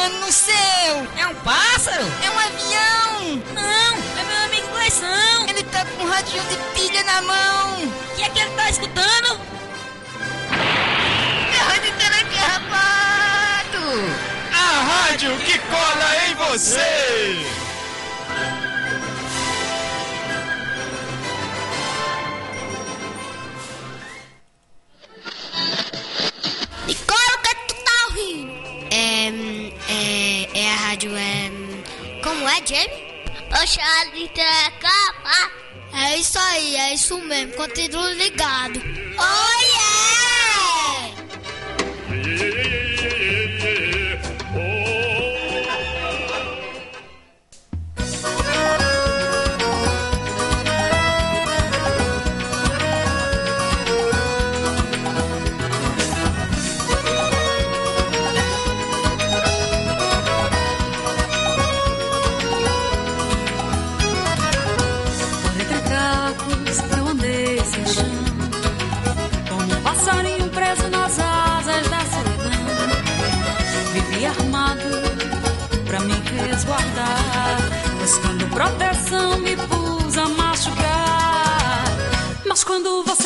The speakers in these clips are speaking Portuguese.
voando no céu. É um pássaro? É um avião. Não, é meu amigo Gleison. Ele tá com um radinho de pilha na mão. O que é que ele tá escutando? É rádio telecarpado. A rádio que cola em você. Jamie? Poxa, de capa. É isso aí, é isso mesmo. Continua ligado. Oh,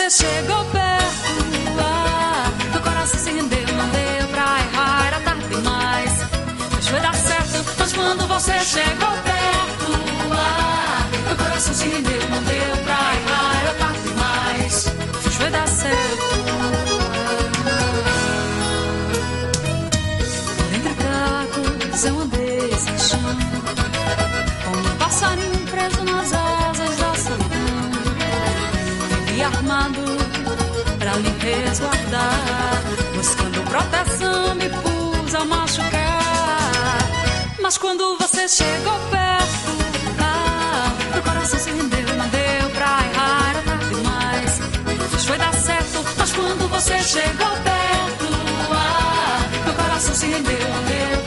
você chegou perto ah, Meu coração se rendeu, não deu pra errar Era tarde demais. Mas foi dar certo Mas quando você chegou perto ah, Meu coração se rendeu, não deu pra errar Era tarde demais. Mas foi dar certo Mas quando você chegou perto ah, Meu coração se rendeu, não deu pra errar tarde demais Mas foi dar certo Mas quando você chegou perto ah, Meu coração se rendeu, não deu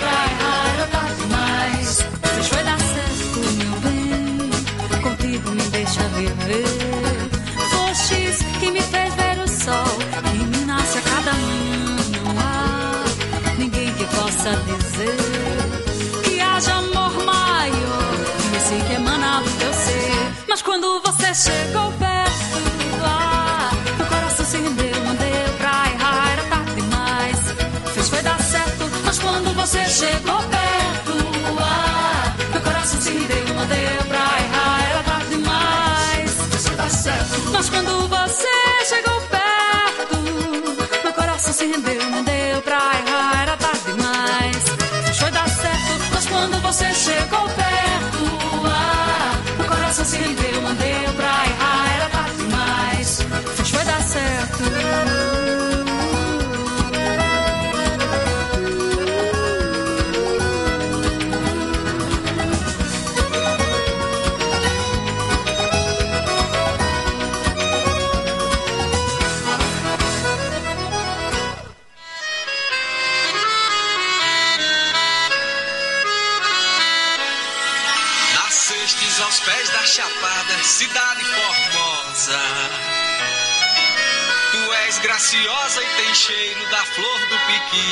és graciosa e tem cheiro da flor do piqui.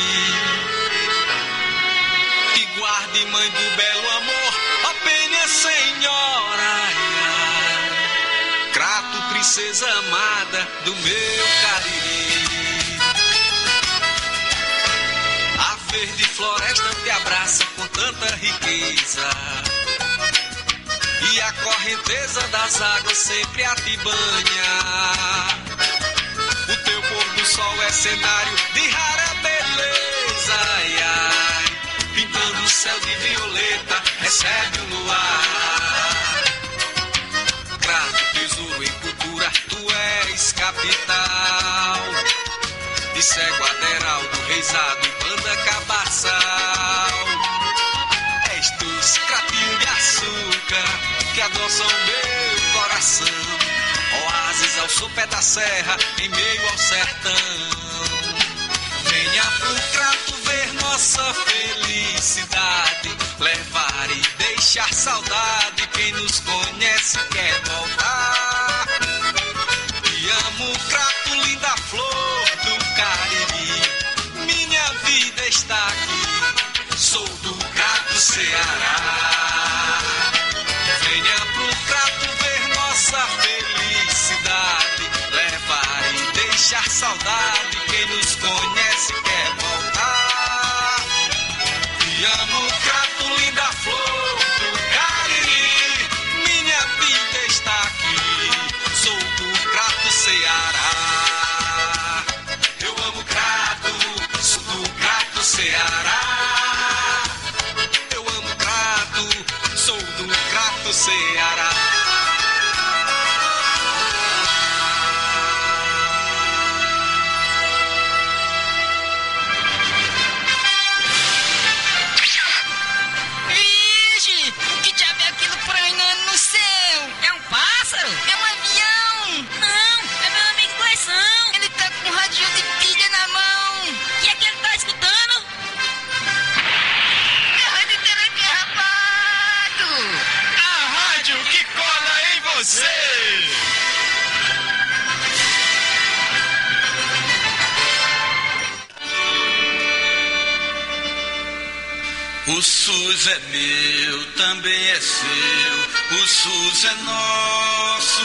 Te guarde, mãe do belo amor, ó penha senhora. Crato, princesa amada do meu cariri. A verde floresta te abraça com tanta riqueza. E a correnteza das águas sempre a te banha. O sol é cenário de rara beleza. Ai, ai, pintando o céu de violeta, recebe o luar. Crato, tesouro em cultura, tu és capital. De cego aderal do reisado e banda cabaçal. És tu, de açúcar, que adoçam meu coração. Ao sopé da serra, em meio ao sertão. Venha pro crato ver nossa felicidade, levar e deixar saudade. Quem nos conhece quer voltar. Te amo, crato, linda flor do Cariri. Minha vida está aqui. Sou do Ceará. Saudade. Quem nos conhece quer voltar. E amo O SUS é meu, também é seu. O SUS é nosso.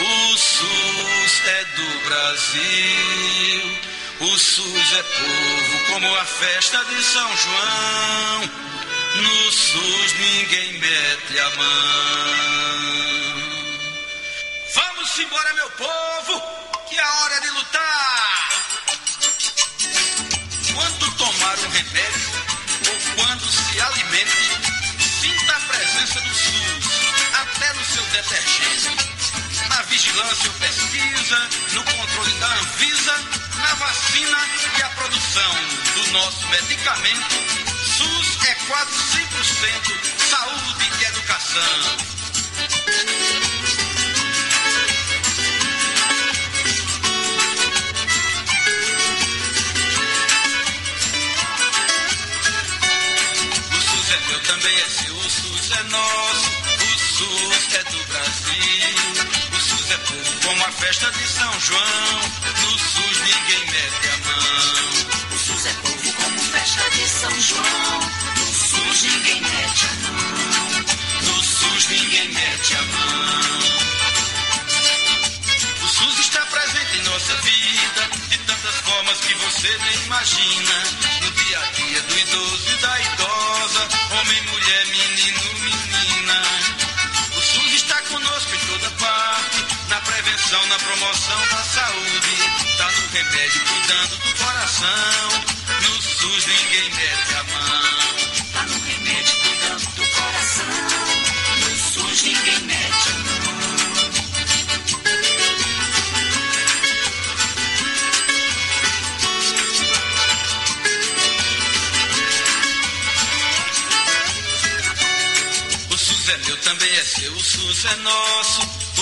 O SUS é do Brasil. O SUS é povo, como a festa de São João. No SUS ninguém mete a mão. Vamos embora, meu povo, que é hora de lutar. No controle da Anvisa, na vacina e a produção do nosso medicamento, SUS é quase 100% saúde e educação. É também é seu, o SUS é nosso, o SUS é do Brasil. O SUS é povo como a festa de São João, no SUS ninguém mete a mão. O SUS é povo como festa de São João. No SUS ninguém mete a mão. No SUS ninguém mete a mão. O SUS está presente em nossa vida, de tantas formas que você nem imagina. No dia a dia do idoso e da idosa, homem, mulher, menino, menina. Prevenção, na promoção da saúde. Tá no remédio, cuidando do coração. No SUS ninguém mete a mão. Tá no remédio cuidando do coração. No SUS ninguém mete a mão. O SUS é meu, também é seu, o SUS é nosso,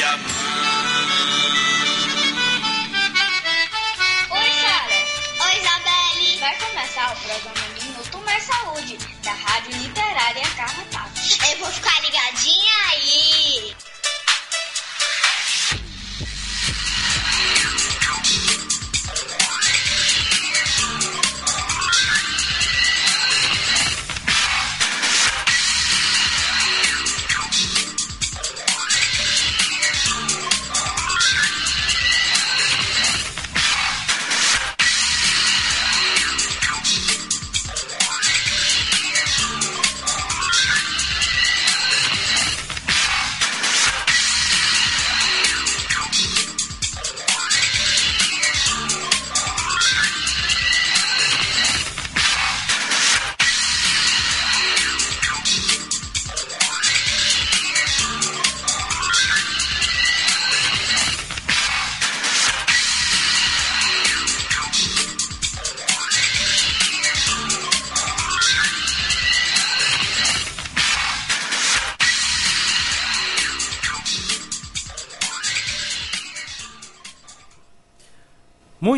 Mete a mão. Oi, Sara. Oi, Isabelle. Vai começar o programa Minuto Mais Saúde, da Rádio Literária Carrapato. Eu vou ficar ligadinha aí.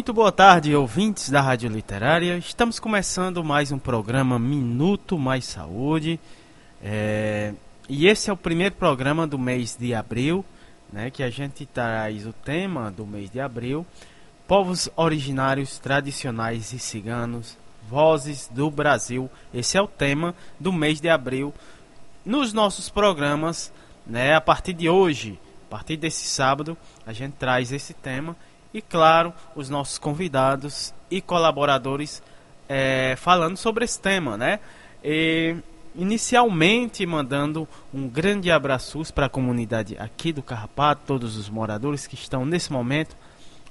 Muito boa tarde, ouvintes da Rádio Literária. Estamos começando mais um programa Minuto Mais Saúde. É, E esse é o primeiro programa do mês de abril, né, que a gente traz o tema do mês de abril: Povos originários, tradicionais e ciganos, vozes do Brasil. Esse é o tema do mês de abril nos nossos programas, né, a partir de hoje, a partir desse sábado, a gente traz esse tema e, claro, os nossos convidados e colaboradores é, falando sobre esse tema, né? E, inicialmente mandando um grande abraço para a comunidade aqui do Carrapato, todos os moradores que estão nesse momento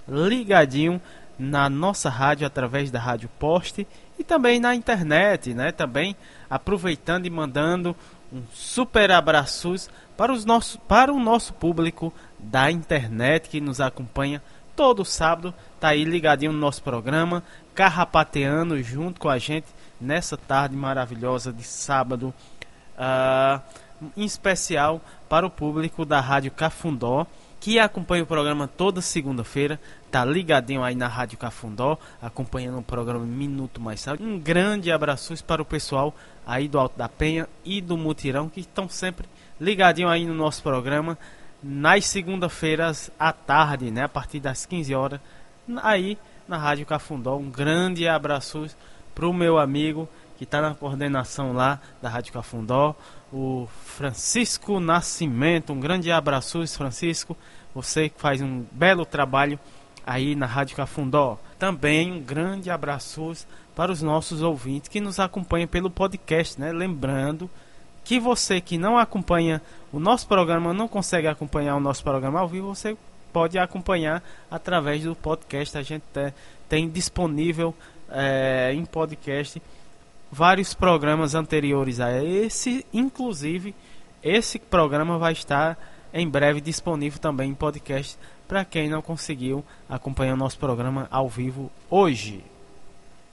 ligadinho na nossa rádio através da Rádio Poste e também na internet, né? Também aproveitando e mandando um super abraços para os nossos para o nosso público da internet que nos acompanha todo sábado, tá aí ligadinho no nosso programa, carrapateando junto com a gente nessa tarde maravilhosa de sábado, ah, em especial para o público da Rádio Cafundó, que acompanha o programa toda segunda-feira, tá ligadinho aí na Rádio Cafundó, acompanhando o programa Minuto Mais Saúde. Um grande abraço para o pessoal aí do Alto da Penha e do Mutirão, que estão sempre ligadinho aí no nosso programa, nas segunda-feiras à tarde, né, a partir das 15 horas, aí na Rádio Cafundó. Um grande abraço para o meu amigo que está na coordenação lá da Rádio Cafundó, o Francisco Nascimento. Um grande abraço, Francisco. Você que faz um belo trabalho aí na Rádio Cafundó. Também um grande abraço para os nossos ouvintes que nos acompanham pelo podcast, né? Lembrando que você que não acompanha o nosso programa, não consegue acompanhar o nosso programa ao vivo, você pode acompanhar através do podcast. A gente tem, disponível é, em podcast vários programas anteriores a esse, inclusive esse programa vai estar em breve disponível também em podcast para quem não conseguiu acompanhar o nosso programa ao vivo hoje.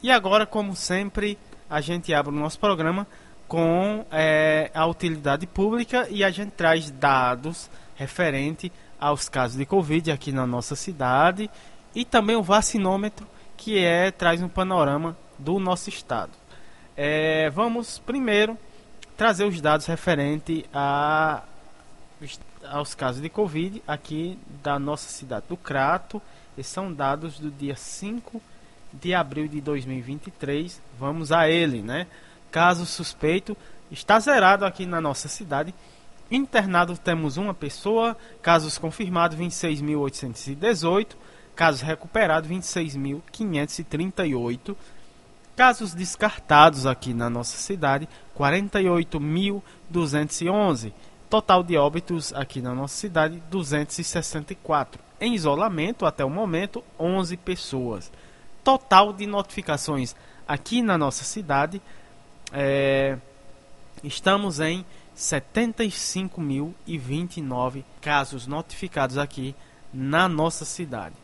E agora, como sempre, a gente abre o nosso programa com é, a utilidade pública e a gente traz dados referente aos casos de Covid aqui na nossa cidade e também o vacinômetro que é traz um panorama do nosso estado. É, vamos primeiro trazer os dados referente a, aos casos de Covid aqui da nossa cidade do Crato. Esses são dados do dia 5 de abril de 2023. Vamos a ele, né? Caso suspeito está zerado aqui na nossa cidade. Internado temos uma pessoa, casos confirmados 26.818, casos recuperados 26.538, casos descartados aqui na nossa cidade 48.211, total de óbitos aqui na nossa cidade 264. Em isolamento até o momento 11 pessoas. Total de notificações aqui na nossa cidade é, estamos em 75.029 casos notificados aqui na nossa cidade.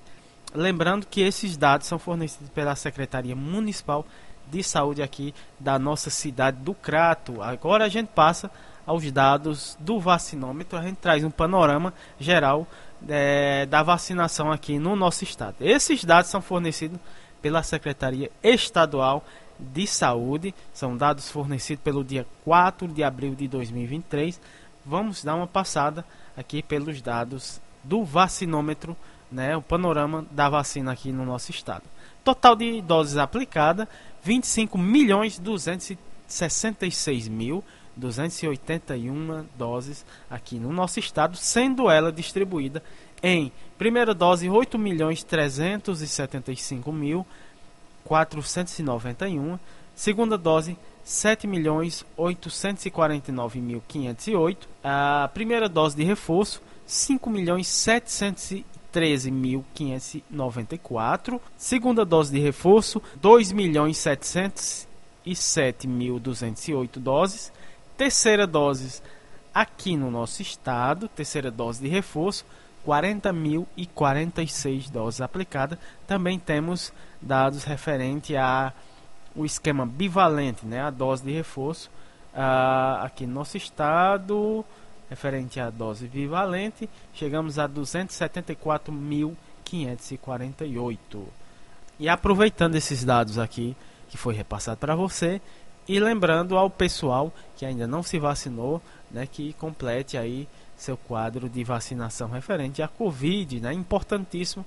Lembrando que esses dados são fornecidos pela Secretaria Municipal de Saúde aqui da nossa cidade do Crato. Agora a gente passa aos dados do vacinômetro, a gente traz um panorama geral é, da vacinação aqui no nosso estado. Esses dados são fornecidos pela Secretaria Estadual de Saúde, são dados fornecidos pelo dia 4 de abril de 2023. Vamos dar uma passada aqui pelos dados do vacinômetro, né, o panorama da vacina aqui no nosso estado. Total de doses aplicadas, 25 milhões 266 mil 281 doses aqui no nosso estado, sendo ela distribuída em primeira dose 8 milhões 375 mil 491, segunda dose 7 milhões 849 mil 508, a primeira dose de reforço 5 milhões 713 mil 594, segunda dose de reforço 2 milhões 707 mil 208 doses, terceira dose aqui no nosso estado, terceira dose de reforço 40.046 doses aplicadas. Também temos dados referente a o esquema bivalente, né, a dose de reforço uh, aqui no nosso estado, referente à dose bivalente, chegamos a 274.548. E aproveitando esses dados aqui que foi repassado para você e lembrando ao pessoal que ainda não se vacinou, né, que complete aí seu quadro de vacinação referente à Covid, né? Importantíssimo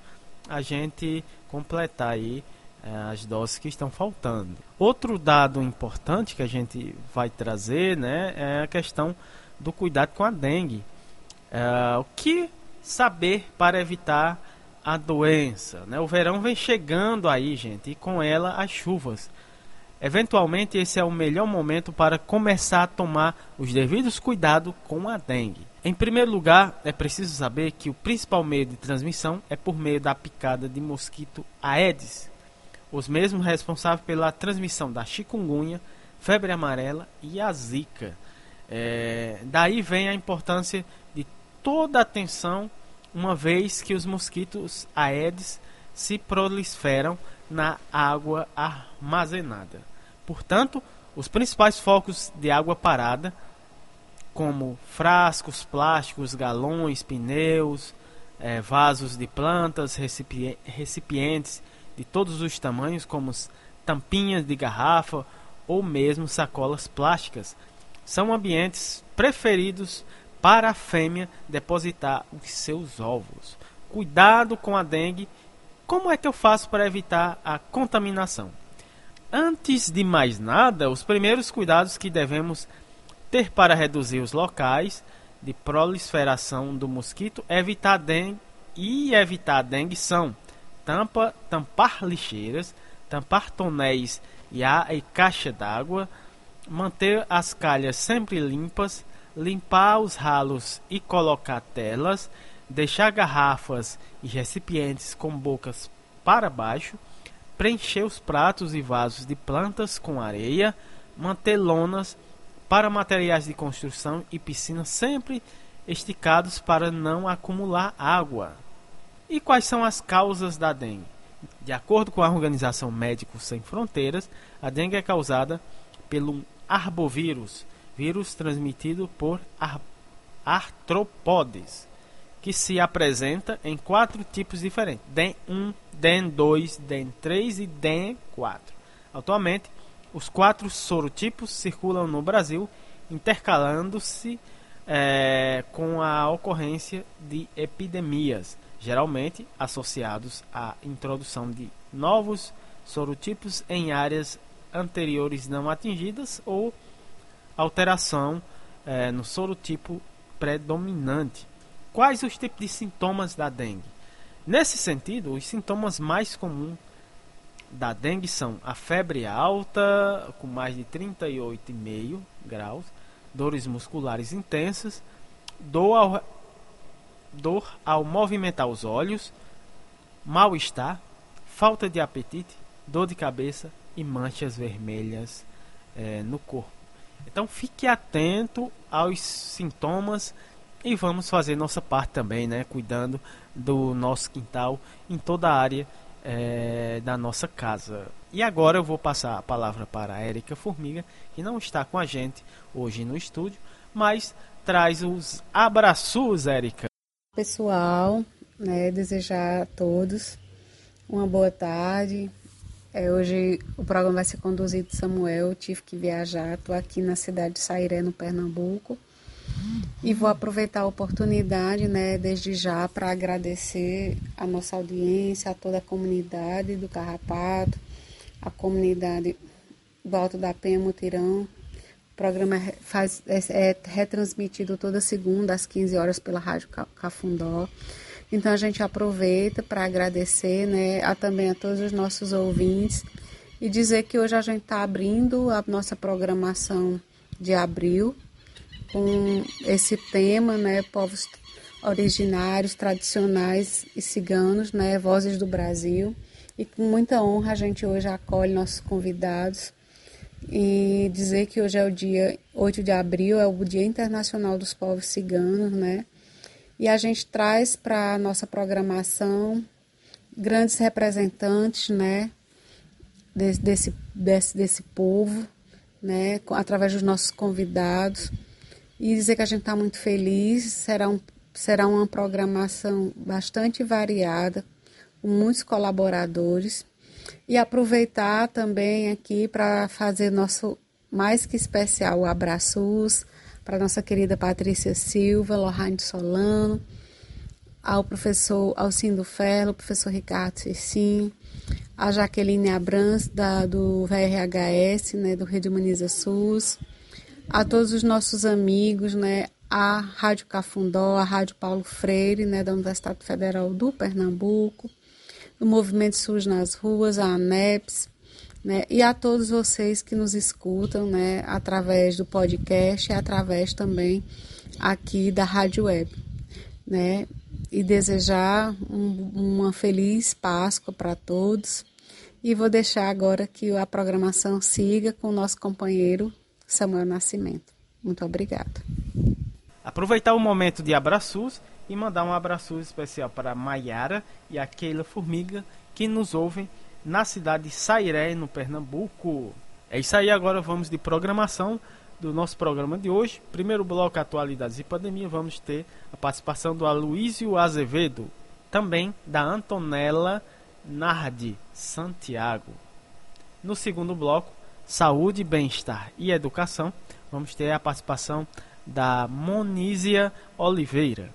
a gente completar aí é, as doses que estão faltando. Outro dado importante que a gente vai trazer, né, é a questão do cuidado com a dengue. É, o que saber para evitar a doença? Né? O verão vem chegando aí, gente, e com ela as chuvas. Eventualmente, esse é o melhor momento para começar a tomar os devidos cuidados com a dengue. Em primeiro lugar, é preciso saber que o principal meio de transmissão é por meio da picada de mosquito Aedes, os mesmos responsáveis pela transmissão da chikungunya, febre amarela e a zika. É, daí vem a importância de toda a atenção, uma vez que os mosquitos Aedes se proliferam na água armazenada. Portanto, os principais focos de água parada, como frascos, plásticos, galões, pneus, é, vasos de plantas, recipientes de todos os tamanhos, como tampinhas de garrafa ou mesmo sacolas plásticas, são ambientes preferidos para a fêmea depositar os seus ovos. Cuidado com a dengue como é que eu faço para evitar a contaminação? Antes de mais nada, os primeiros cuidados que devemos para reduzir os locais de proliferação do mosquito evitar dengue e evitar dengue são tampa, tampar lixeiras, tampar tonéis e, a, e caixa d'água, manter as calhas sempre limpas, limpar os ralos e colocar telas, deixar garrafas e recipientes com bocas para baixo, preencher os pratos e vasos de plantas com areia, manter lonas para materiais de construção e piscinas sempre esticados para não acumular água. E quais são as causas da dengue? De acordo com a Organização Médicos Sem Fronteiras, a dengue é causada pelo arbovírus, vírus transmitido por artrópodes que se apresenta em quatro tipos diferentes: DEN 1, DEN 2, DEN 3 e DEN 4. Atualmente, os quatro sorotipos circulam no Brasil, intercalando-se é, com a ocorrência de epidemias, geralmente associados à introdução de novos sorotipos em áreas anteriores não atingidas ou alteração é, no sorotipo predominante. Quais os tipos de sintomas da dengue? Nesse sentido, os sintomas mais comuns da dengue são a febre alta, com mais de 38,5 graus, dores musculares intensas, dor ao, dor ao movimentar os olhos, mal-estar, falta de apetite, dor de cabeça e manchas vermelhas é, no corpo. Então fique atento aos sintomas e vamos fazer nossa parte também, né, cuidando do nosso quintal em toda a área é, da nossa casa. E agora eu vou passar a palavra para a Érica Formiga, que não está com a gente hoje no estúdio, mas traz os abraços, Érica. Pessoal, né, desejar a todos uma boa tarde. É, hoje o programa vai ser conduzido Samuel, eu tive que viajar, estou aqui na cidade de Sairé, no Pernambuco. E vou aproveitar a oportunidade, né, desde já, para agradecer a nossa audiência, a toda a comunidade do Carrapato, a comunidade do Alto da Penha Mutirão. O programa faz, é, é retransmitido toda segunda às 15 horas pela Rádio Cafundó. Então a gente aproveita para agradecer né, a, também a todos os nossos ouvintes e dizer que hoje a gente está abrindo a nossa programação de abril com esse tema, né, povos originários, tradicionais e ciganos, né, vozes do Brasil. E com muita honra a gente hoje acolhe nossos convidados e dizer que hoje é o dia 8 de abril, é o Dia Internacional dos Povos Ciganos, né? E a gente traz para a nossa programação grandes representantes, né, desse, desse, desse, desse povo, né, através dos nossos convidados e dizer que a gente está muito feliz. Será, um, será uma programação bastante variada, com muitos colaboradores. E aproveitar também aqui para fazer nosso mais que especial abraços para nossa querida Patrícia Silva, Lohane Solano, ao professor Alcindo Ferro, professor Ricardo Cecim, a Jaqueline Abrams, da, do VRHS, né, do Rede Humaniza SUS, a todos os nossos amigos, né, a Rádio Cafundó, a Rádio Paulo Freire, né, da Universidade Federal do Pernambuco, do Movimento SUS nas Ruas, a ANEPS, né, e a todos vocês que nos escutam, né, através do podcast e através também aqui da Rádio Web, né, e desejar um, uma feliz Páscoa para todos. E vou deixar agora que a programação siga com o nosso companheiro Samuel Nascimento. Muito obrigada. Aproveitar o momento de abraços e mandar um abraço especial para Maiara e a Keila Formiga que nos ouvem na cidade de Sairé, no Pernambuco. É isso aí, agora vamos de programação do nosso programa de hoje. Primeiro bloco Atualidades e Pandemia, vamos ter a participação do Aloísio Azevedo, também da Antonella Nardi Santiago. No segundo bloco, Saúde, Bem-Estar e Educação, vamos ter a participação da Monísia Oliveira.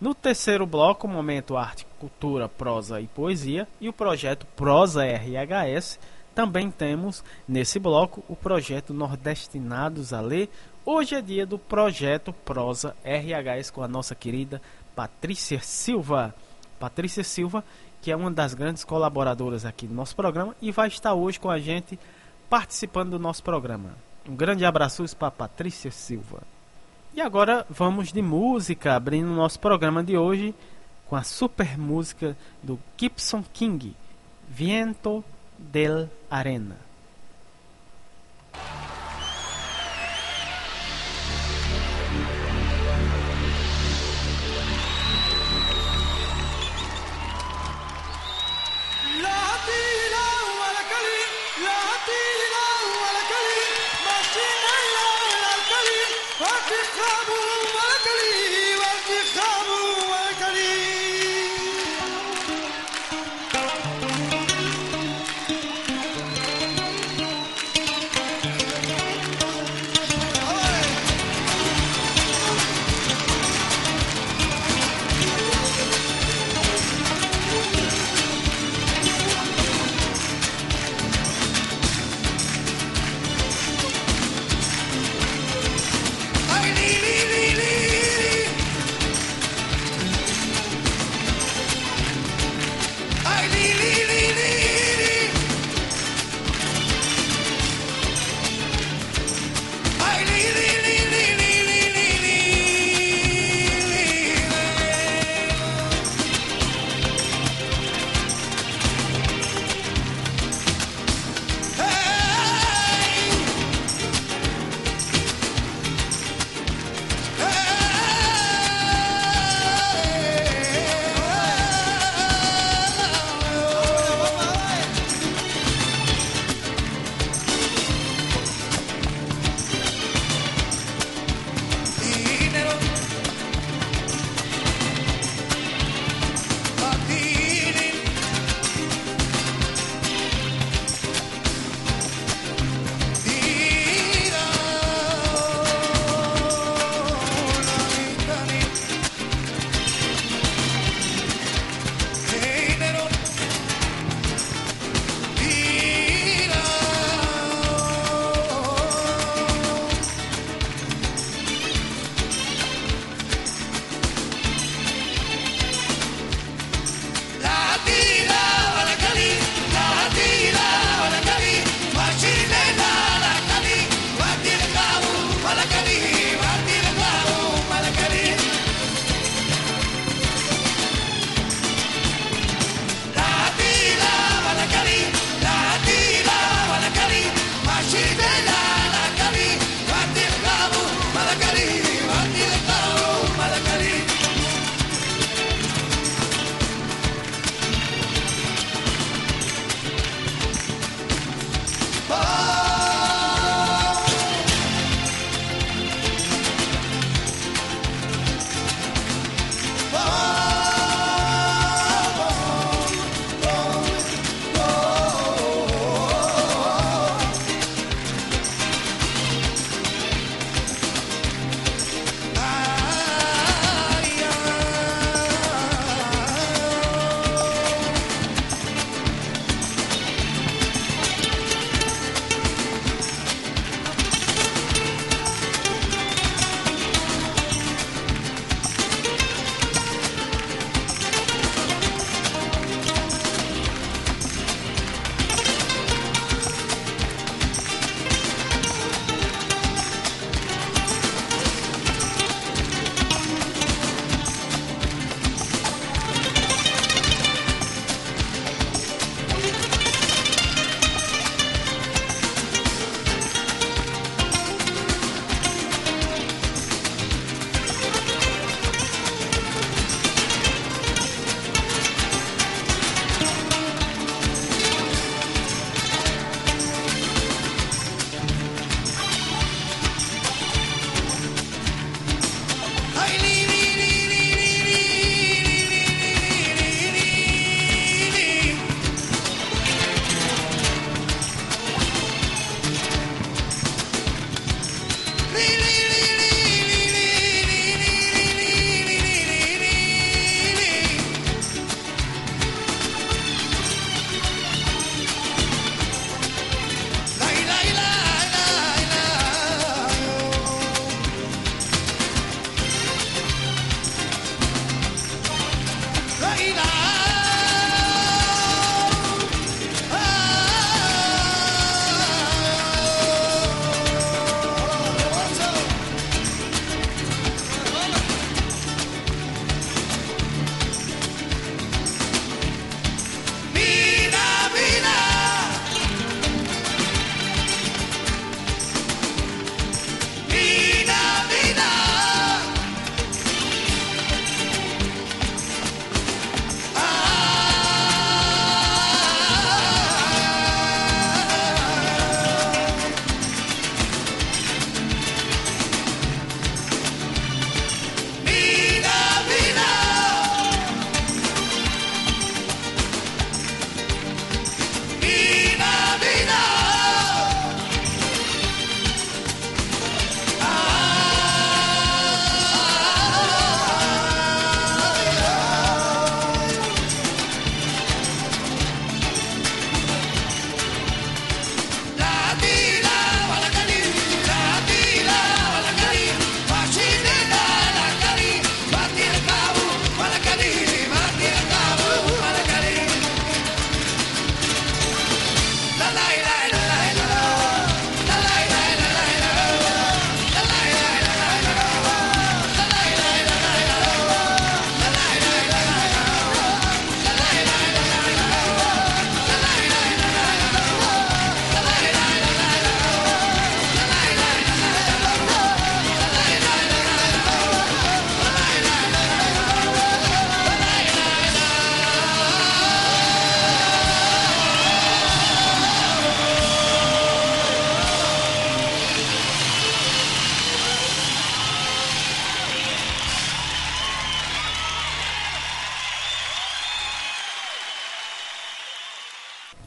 No terceiro bloco, momento arte, cultura, prosa e poesia e o projeto Prosa RHS. Também temos nesse bloco o projeto Nordestinados a Ler. Hoje é dia do projeto Prosa RHS com a nossa querida Patrícia Silva. Patrícia Silva, que é uma das grandes colaboradoras aqui do nosso programa e vai estar hoje com a gente participando do nosso programa. Um grande abraço para Patrícia Silva. E agora vamos de música, abrindo o nosso programa de hoje com a super música do Gibson King, Viento del Arena.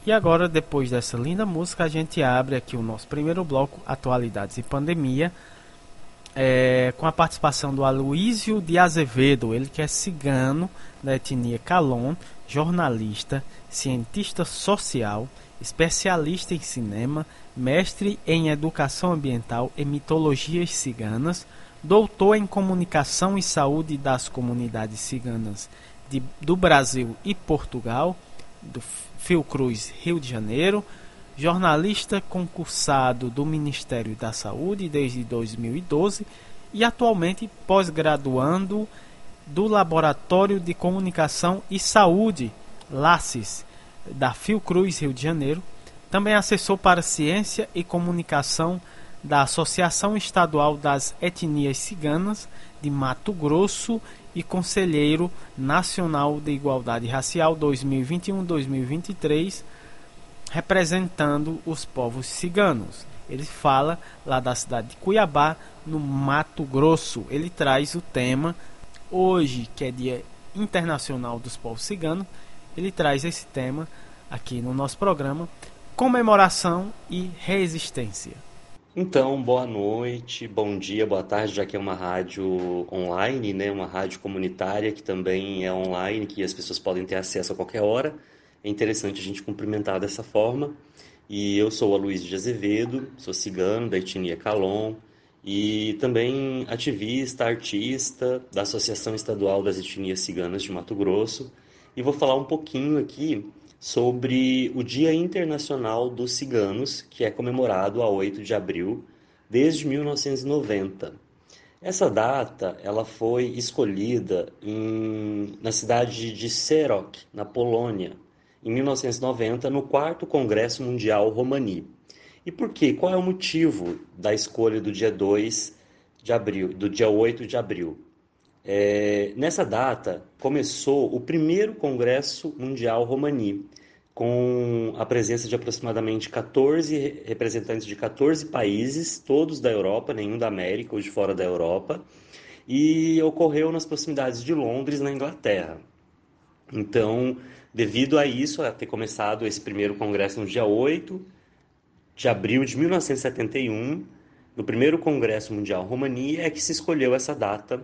E agora, depois dessa linda música, a gente abre aqui o nosso primeiro bloco, Atualidades e Pandemia, é, com a participação do Aloísio de Azevedo, ele que é cigano da etnia Calon, jornalista, cientista social, especialista em cinema, mestre em educação ambiental e mitologias ciganas, doutor em comunicação e saúde das comunidades ciganas de, do Brasil e Portugal, do Fiocruz Rio de Janeiro, jornalista concursado do Ministério da Saúde desde 2012 e atualmente pós-graduando do Laboratório de Comunicação e Saúde, LACES, da Fiocruz Rio de Janeiro, também assessor para Ciência e Comunicação da Associação Estadual das Etnias Ciganas de Mato Grosso e Conselheiro Nacional de Igualdade Racial 2021-2023, representando os povos ciganos. Ele fala lá da cidade de Cuiabá, no Mato Grosso. Ele traz o tema hoje, que é Dia Internacional dos Povos Ciganos, ele traz esse tema aqui no nosso programa, comemoração e resistência. Então, boa noite, bom dia, boa tarde, já que é uma rádio online, né, uma rádio comunitária que também é online, que as pessoas podem ter acesso a qualquer hora. É interessante a gente cumprimentar dessa forma. E eu sou a Luiz de Azevedo, sou cigano da etnia Calon e também ativista, artista da Associação Estadual das Etnias Ciganas de Mato Grosso. E vou falar um pouquinho aqui sobre o Dia Internacional dos Ciganos, que é comemorado a 8 de abril desde 1990. Essa data ela foi escolhida em, na cidade de Serok, na Polônia, em 1990, no quarto Congresso Mundial Romani. E por quê? Qual é o motivo da escolha do dia 2 de abril, do dia 8 de abril? É, nessa data começou o primeiro Congresso Mundial Romani, com a presença de aproximadamente 14 representantes de 14 países, todos da Europa, nenhum da América ou de fora da Europa, e ocorreu nas proximidades de Londres, na Inglaterra. Então, devido a isso, a ter começado esse primeiro congresso no dia 8 de abril de 1971, no primeiro Congresso Mundial Romani, é que se escolheu essa data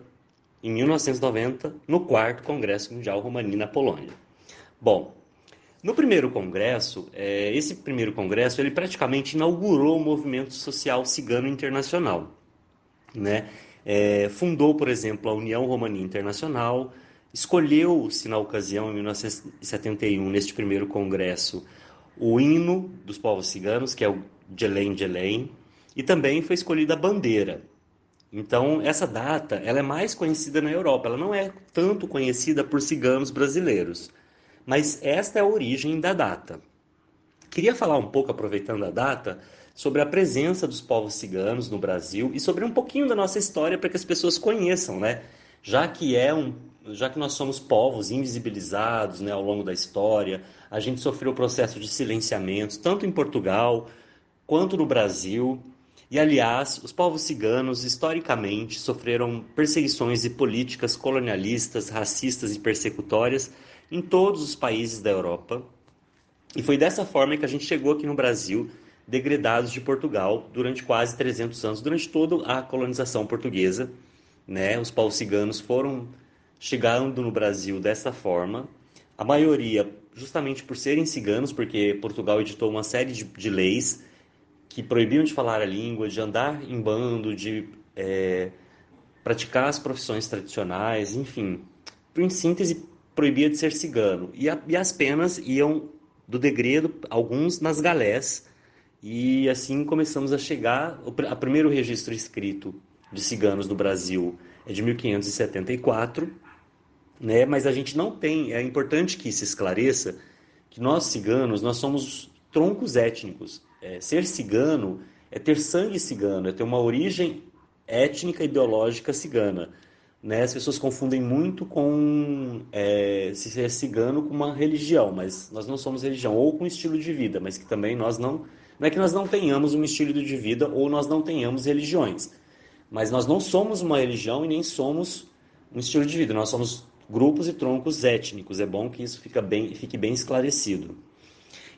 em 1990, no quarto Congresso Mundial Romani na Polônia. Bom, no primeiro congresso, é, esse primeiro congresso, ele praticamente inaugurou o movimento social cigano internacional, né? É, fundou, por exemplo, a União Romani Internacional, escolheu-se na ocasião, em 1971, neste primeiro congresso, o hino dos povos ciganos, que é o Jelen Jelen, e também foi escolhida a bandeira, então, essa data ela é mais conhecida na Europa, ela não é tanto conhecida por ciganos brasileiros. Mas esta é a origem da data. Queria falar um pouco, aproveitando a data, sobre a presença dos povos ciganos no Brasil e sobre um pouquinho da nossa história para que as pessoas conheçam, né? Já que é um, já que nós somos povos invisibilizados, né, ao longo da história, a gente sofreu o processo de silenciamento tanto em Portugal quanto no Brasil. E, aliás, os povos ciganos, historicamente, sofreram perseguições e políticas colonialistas, racistas e persecutórias em todos os países da Europa. E foi dessa forma que a gente chegou aqui no Brasil, degredados de Portugal, durante quase 300 anos, durante toda a colonização portuguesa. Né? Os povos ciganos foram chegando no Brasil dessa forma. A maioria, justamente por serem ciganos, porque Portugal editou uma série de, de leis que proibiam de falar a língua, de andar em bando, de é, praticar as profissões tradicionais, enfim. Em síntese, proibia de ser cigano. E, a, e as penas iam do degredo, alguns nas galés, e assim começamos a chegar. O a primeiro registro escrito de ciganos no Brasil é de 1574, né? mas a gente não tem, é importante que se esclareça que nós ciganos, nós somos troncos étnicos. É, ser cigano é ter sangue cigano, é ter uma origem étnica e biológica cigana. Né? As pessoas confundem muito com é, se ser cigano com uma religião, mas nós não somos religião, ou com estilo de vida, mas que também nós não. Não é que nós não tenhamos um estilo de vida ou nós não tenhamos religiões, mas nós não somos uma religião e nem somos um estilo de vida, nós somos grupos e troncos étnicos. É bom que isso fique bem, fique bem esclarecido.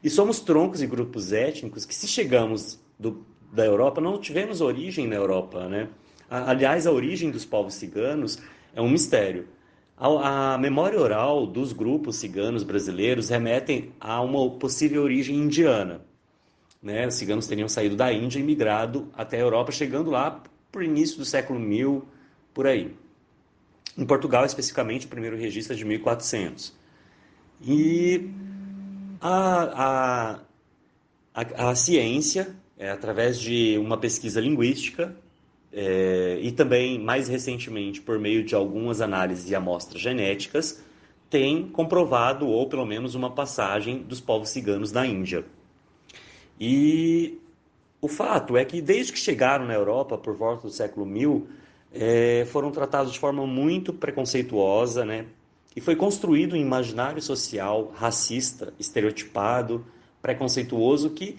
E somos troncos e grupos étnicos que, se chegamos do, da Europa, não tivemos origem na Europa, né? Aliás, a origem dos povos ciganos é um mistério. A, a memória oral dos grupos ciganos brasileiros remetem a uma possível origem indiana. Né? Os ciganos teriam saído da Índia e migrado até a Europa, chegando lá por início do século 1000, por aí. Em Portugal, especificamente, o primeiro registro é de 1400. E a, a, a, a ciência, é, através de uma pesquisa linguística, é, e também, mais recentemente, por meio de algumas análises de amostras genéticas, tem comprovado, ou pelo menos uma passagem, dos povos ciganos da Índia. E o fato é que, desde que chegaram na Europa, por volta do século 1000, é, foram tratados de forma muito preconceituosa, né? E foi construído um imaginário social racista, estereotipado, preconceituoso, que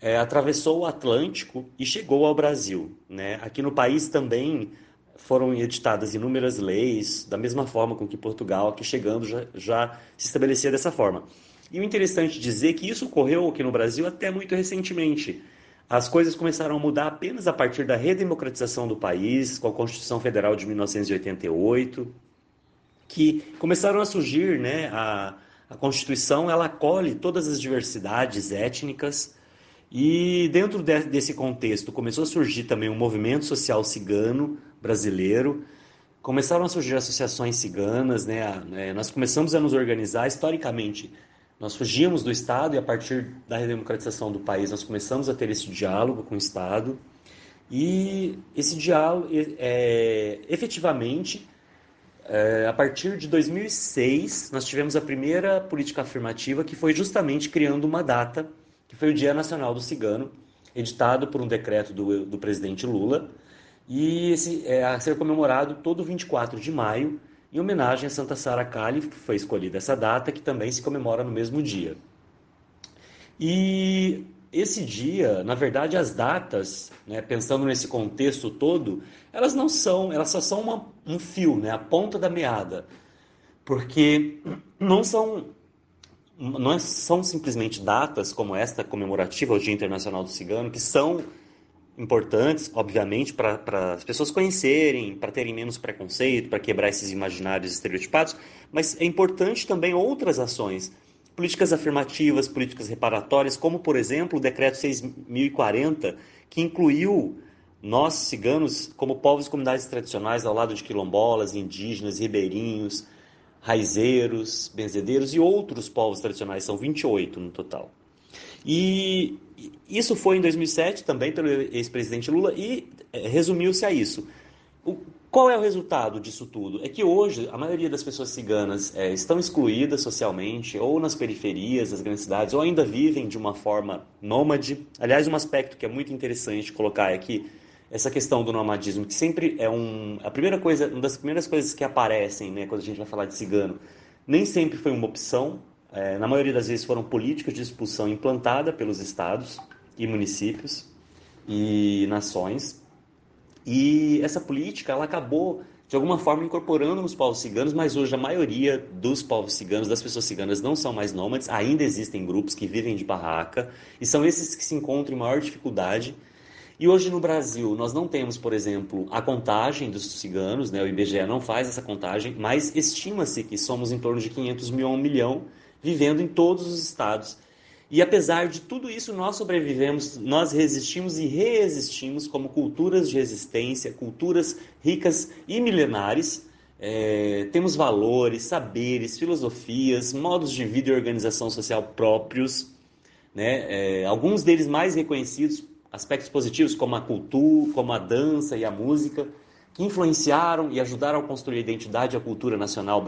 é, atravessou o Atlântico e chegou ao Brasil. Né? Aqui no país também foram editadas inúmeras leis, da mesma forma com que Portugal, aqui chegando, já, já se estabelecia dessa forma. E o interessante dizer que isso ocorreu aqui no Brasil até muito recentemente. As coisas começaram a mudar apenas a partir da redemocratização do país, com a Constituição Federal de 1988, que começaram a surgir, né, a, a Constituição ela acolhe todas as diversidades étnicas, e dentro de, desse contexto começou a surgir também um movimento social cigano brasileiro. Começaram a surgir associações ciganas, né? É, nós começamos a nos organizar historicamente. Nós fugimos do Estado e a partir da redemocratização do país nós começamos a ter esse diálogo com o Estado. E esse diálogo, é, efetivamente, é, a partir de 2006, nós tivemos a primeira política afirmativa que foi justamente criando uma data que foi o Dia Nacional do Cigano, editado por um decreto do, do presidente Lula, e esse é a ser comemorado todo 24 de maio, em homenagem a Santa Sara Cali, que foi escolhida essa data, que também se comemora no mesmo dia. E esse dia, na verdade, as datas, né, pensando nesse contexto todo, elas não são, elas só são uma, um fio, né, a ponta da meada, porque não são não é, são simplesmente datas como esta comemorativa, o Dia Internacional do Cigano, que são importantes, obviamente, para as pessoas conhecerem, para terem menos preconceito, para quebrar esses imaginários estereotipados, mas é importante também outras ações, políticas afirmativas, políticas reparatórias, como, por exemplo, o Decreto 6.040, que incluiu nós, ciganos, como povos e comunidades tradicionais ao lado de quilombolas, indígenas, ribeirinhos, raizeiros, benzedeiros e outros povos tradicionais, são 28 no total. E isso foi em 2007 também pelo ex-presidente Lula e é, resumiu-se a isso. O, qual é o resultado disso tudo? É que hoje a maioria das pessoas ciganas é, estão excluídas socialmente, ou nas periferias das grandes cidades, ou ainda vivem de uma forma nômade. Aliás, um aspecto que é muito interessante colocar é que essa questão do nomadismo, que sempre é um, a primeira coisa, uma das primeiras coisas que aparecem, né, quando a gente vai falar de cigano, nem sempre foi uma opção. É, na maioria das vezes foram políticas de expulsão implantada pelos estados e municípios e nações. E essa política, ela acabou de alguma forma incorporando nos povos ciganos, mas hoje a maioria dos povos ciganos, das pessoas ciganas, não são mais nômades, ainda existem grupos que vivem de barraca, e são esses que se encontram em maior dificuldade e hoje no Brasil nós não temos, por exemplo, a contagem dos ciganos, né? o IBGE não faz essa contagem, mas estima-se que somos em torno de 500 mil a 1 milhão vivendo em todos os estados. E apesar de tudo isso, nós sobrevivemos, nós resistimos e reexistimos como culturas de resistência, culturas ricas e milenares. É, temos valores, saberes, filosofias, modos de vida e organização social próprios, né? É, alguns deles mais reconhecidos aspectos positivos como a cultura, como a dança e a música, que influenciaram e ajudaram a construir a identidade e a cultura nacional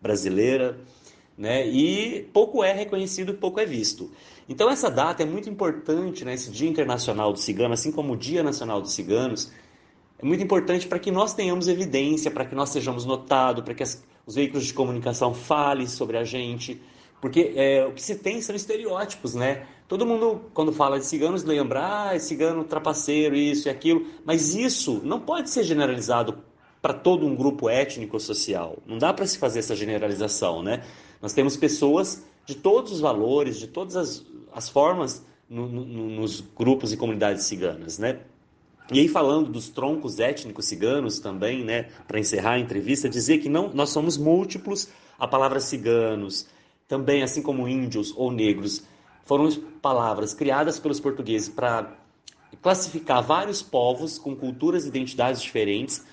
brasileira, né? E pouco é reconhecido, pouco é visto. Então essa data é muito importante, né? Esse Dia Internacional do Cigano, assim como o Dia Nacional dos Ciganos, é muito importante para que nós tenhamos evidência, para que nós sejamos notados, para que as, os veículos de comunicação falem sobre a gente, porque é, o que se tem são estereótipos, né? Todo mundo, quando fala de ciganos, lembra, ah, é cigano trapaceiro, isso e aquilo, mas isso não pode ser generalizado para todo um grupo étnico ou social. Não dá para se fazer essa generalização, né? Nós temos pessoas de todos os valores, de todas as, as formas no, no, nos grupos e comunidades ciganas, né? E aí falando dos troncos étnicos ciganos também, né, para encerrar a entrevista, dizer que não, nós somos múltiplos. A palavra ciganos, também assim como índios ou negros, foram palavras criadas pelos portugueses para classificar vários povos com culturas e identidades diferentes,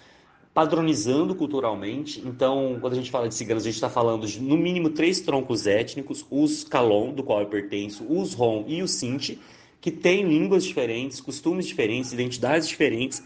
padronizando culturalmente. Então, quando a gente fala de ciganos, a gente está falando de no mínimo três troncos étnicos: os Calon, do qual eu pertenço, os Rom e os Sinti, que têm línguas diferentes, costumes diferentes, identidades diferentes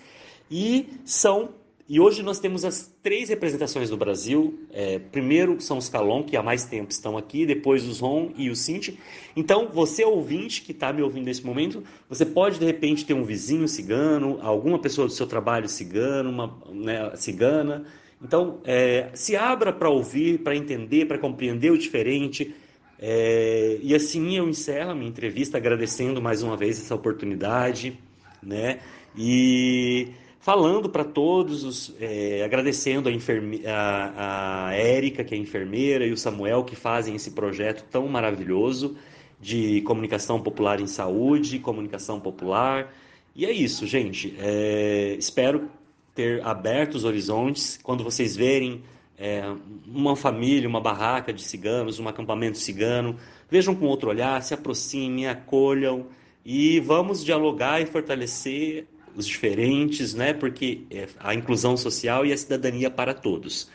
e são e hoje nós temos as três representações do Brasil. É, primeiro são os Calon, que há mais tempo estão aqui, depois os Ron e os Cinti. Então, você ouvinte que está me ouvindo nesse momento, você pode de repente ter um vizinho cigano, alguma pessoa do seu trabalho cigano, uma né, cigana. Então, é, se abra para ouvir, para entender, para compreender o diferente. É, e assim eu encerro a minha entrevista agradecendo mais uma vez essa oportunidade, né? E falando para todos, os, é, agradecendo a, enferme, a, a Érica, que é enfermeira, e o Samuel, que fazem esse projeto tão maravilhoso de comunicação popular em saúde, comunicação popular. E é isso, gente. É, espero ter aberto os horizontes. Quando vocês verem é, uma família, uma barraca de ciganos, um acampamento cigano, vejam com outro olhar, se aproximem, acolham e vamos dialogar e fortalecer os diferentes, né? Porque é a inclusão social e a cidadania para todos.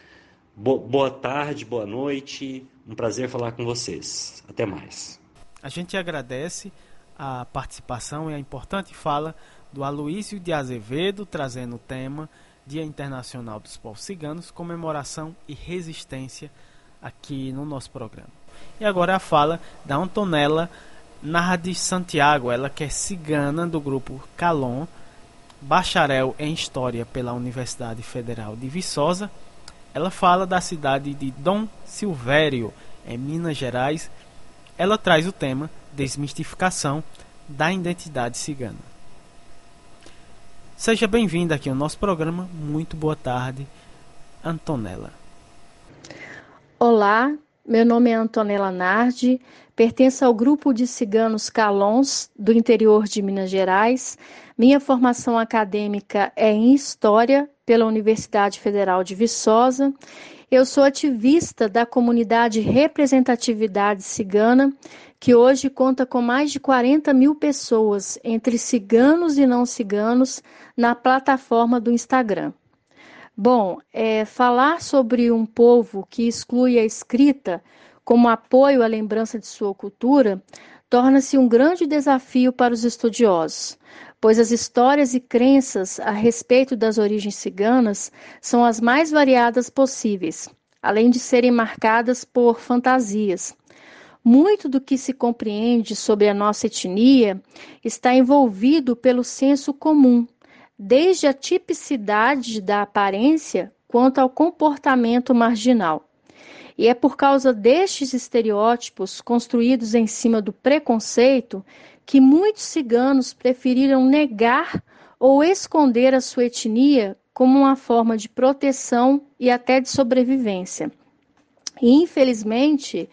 Boa tarde, boa noite. Um prazer falar com vocês. Até mais. A gente agradece a participação e a importante fala do Aloísio de Azevedo, trazendo o tema Dia Internacional dos Povos Ciganos, comemoração e resistência aqui no nosso programa. E agora a fala da Antonella Narra de Santiago, ela que é cigana do grupo Calon, bacharel em História pela Universidade Federal de Viçosa. Ela fala da cidade de Dom Silvério, em Minas Gerais. Ela traz o tema Desmistificação da Identidade Cigana. Seja bem-vinda aqui ao nosso programa. Muito boa tarde, Antonella. Olá, meu nome é Antonella Nardi, pertenço ao grupo de ciganos Calons do interior de Minas Gerais. Minha formação acadêmica é em História pela Universidade Federal de Viçosa. Eu sou ativista da comunidade Representatividade Cigana, que hoje conta com mais de 40 mil pessoas, entre ciganos e não ciganos, na plataforma do Instagram. Bom, é, falar sobre um povo que exclui a escrita como apoio à lembrança de sua cultura torna-se um grande desafio para os estudiosos, pois as histórias e crenças a respeito das origens ciganas são as mais variadas possíveis, além de serem marcadas por fantasias. Muito do que se compreende sobre a nossa etnia está envolvido pelo senso comum, desde a tipicidade da aparência quanto ao comportamento marginal. E é por causa destes estereótipos construídos em cima do preconceito que muitos ciganos preferiram negar ou esconder a sua etnia como uma forma de proteção e até de sobrevivência. E, infelizmente,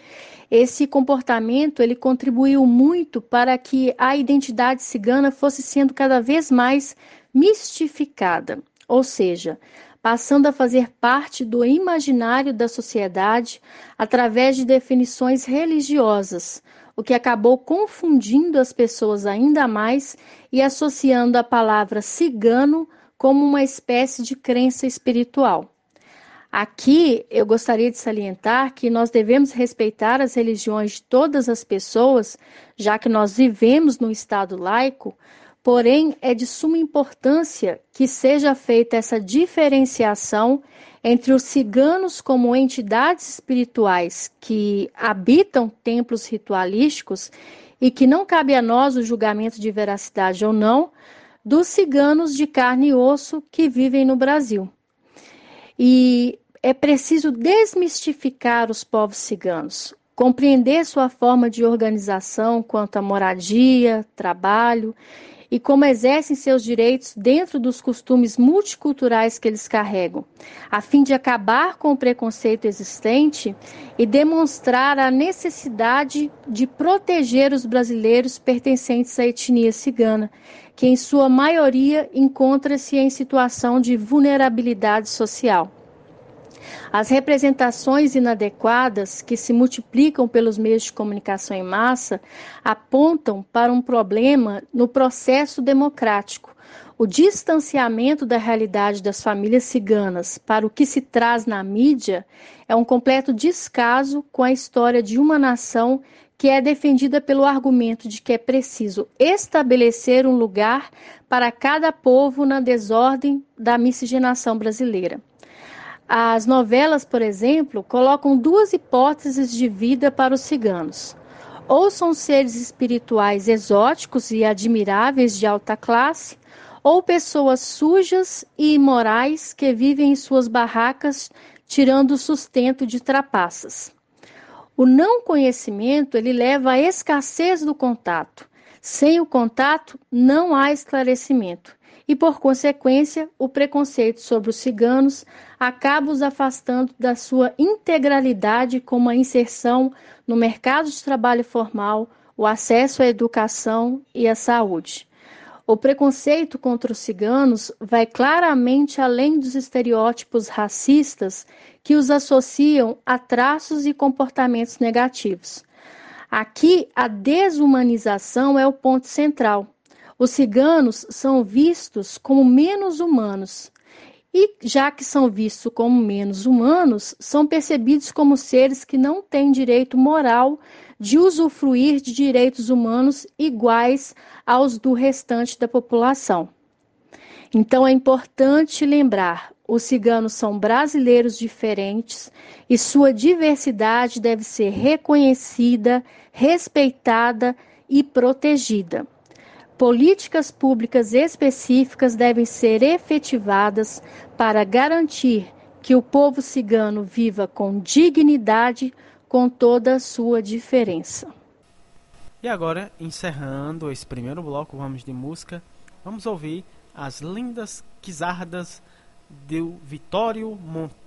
esse comportamento ele contribuiu muito para que a identidade cigana fosse sendo cada vez mais mistificada, ou seja, passando a fazer parte do imaginário da sociedade através de definições religiosas, o que acabou confundindo as pessoas ainda mais e associando a palavra cigano como uma espécie de crença espiritual. Aqui eu gostaria de salientar que nós devemos respeitar as religiões de todas as pessoas, já que nós vivemos num Estado laico, porém é de suma importância que seja feita essa diferenciação entre os ciganos como entidades espirituais que habitam templos ritualísticos e que não cabe a nós o julgamento de veracidade ou não dos ciganos de carne e osso que vivem no Brasil. E é preciso desmistificar os povos ciganos, compreender sua forma de organização quanto à moradia, trabalho e como exercem seus direitos dentro dos costumes multiculturais que eles carregam, a fim de acabar com o preconceito existente e demonstrar a necessidade de proteger os brasileiros pertencentes à etnia cigana, que em sua maioria encontra-se em situação de vulnerabilidade social. As representações inadequadas que se multiplicam pelos meios de comunicação em massa apontam para um problema no processo democrático. O distanciamento da realidade das famílias ciganas para o que se traz na mídia é um completo descaso com a história de uma nação que é defendida pelo argumento de que é preciso estabelecer um lugar para cada povo na desordem da miscigenação brasileira. As novelas, por exemplo, colocam duas hipóteses de vida para os ciganos. Ou são seres espirituais exóticos e admiráveis de alta classe, ou pessoas sujas e imorais que vivem em suas barracas tirando o sustento de trapaças. O não conhecimento ele leva à escassez do contato. Sem o contato não há esclarecimento e, por consequência, o preconceito sobre os ciganos acaba os afastando da sua integralidade como a inserção no mercado de trabalho formal, o acesso à educação e à saúde. O preconceito contra os ciganos vai claramente além dos estereótipos racistas que os associam a traços e comportamentos negativos. Aqui, a desumanização é o ponto central. Os ciganos são vistos como menos humanos. E já que são vistos como menos humanos, são percebidos como seres que não têm direito moral de usufruir de direitos humanos iguais aos do restante da população. Então é importante lembrar: os ciganos são brasileiros diferentes e sua diversidade deve ser reconhecida, respeitada e protegida. Políticas públicas específicas devem ser efetivadas para garantir que o povo cigano viva com dignidade, com toda a sua diferença. E agora, encerrando esse primeiro bloco, vamos de música, vamos ouvir as lindas quizardas do Vitório Monti.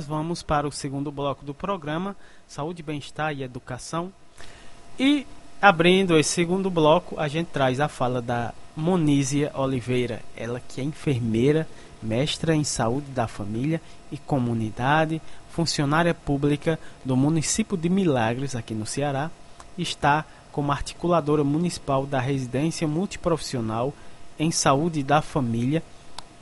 agora vamos para o segundo bloco do programa, Saúde, Bem-Estar e Educação. E abrindo esse segundo bloco, a gente traz a fala da Monísia Oliveira, ela que é enfermeira, mestra em saúde da família e comunidade, funcionária pública do município de Milagres, aqui no Ceará, está como articuladora municipal da residência multiprofissional em saúde da família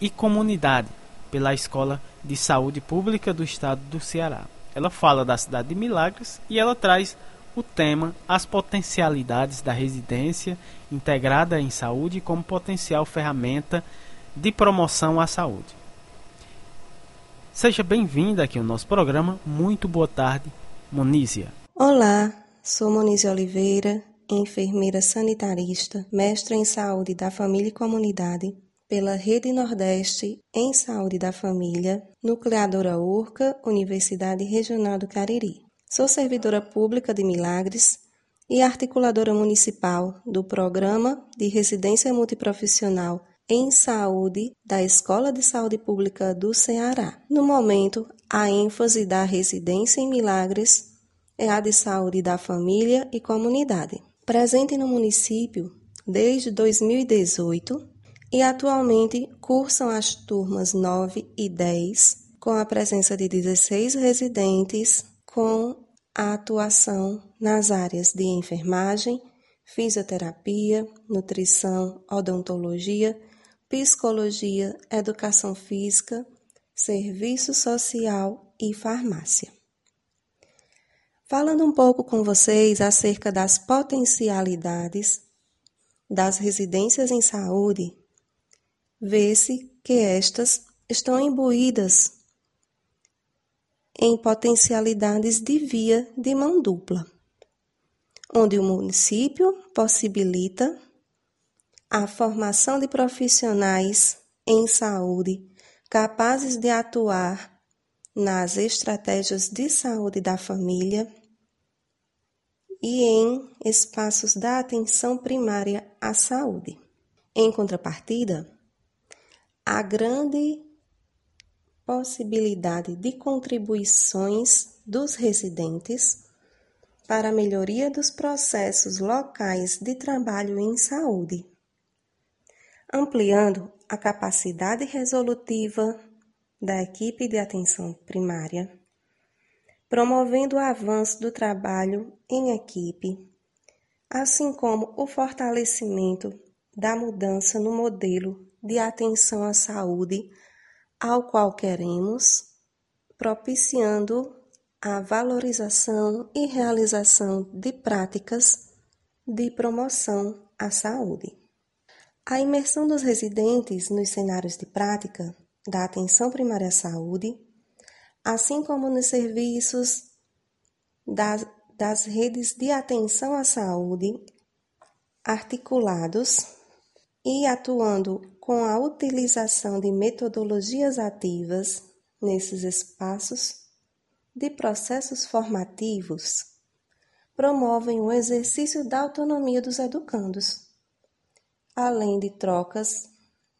e comunidade pela Escola de Saúde Pública do Estado do Ceará. Ela fala da cidade de Milagres e ela traz o tema As potencialidades da residência integrada em saúde como potencial ferramenta de promoção à saúde. Seja bem-vinda aqui ao nosso programa. Muito boa tarde, Monísia. Olá, sou Monísia Oliveira, enfermeira sanitarista, mestra em saúde da família e comunidade pela Rede Nordeste em Saúde da Família, Nucleadora Urca, Universidade Regional do Cariri. Sou servidora pública de Milagres e articuladora municipal do Programa de Residência Multiprofissional em Saúde da Escola de Saúde Pública do Ceará. No momento, a ênfase da residência em Milagres é a de saúde da família e comunidade. Presente no município desde 2018, e atualmente cursam as turmas 9 e 10, com a presença de 16 residentes, com a atuação nas áreas de enfermagem, fisioterapia, nutrição, odontologia, psicologia, educação física, serviço social e farmácia. Falando um pouco com vocês acerca das potencialidades das residências em saúde, vê-se que estas estão imbuídas em potencialidades de via de mão dupla, onde o município possibilita a formação de profissionais em saúde capazes de atuar nas estratégias de saúde da família e em espaços da atenção primária à saúde. Em contrapartida, a grande possibilidade de contribuições dos residentes para a melhoria dos processos locais de trabalho em saúde, ampliando a capacidade resolutiva da equipe de atenção primária, promovendo o avanço do trabalho em equipe, assim como o fortalecimento da mudança no modelo de atenção à saúde ao qual queremos, propiciando a valorização e realização de práticas de promoção à saúde. A imersão dos residentes nos cenários de prática da atenção primária à saúde, assim como nos serviços das, das redes de atenção à saúde articulados e atuando com a utilização de metodologias ativas nesses espaços de processos formativos, promovem o exercício da autonomia dos educandos, além de trocas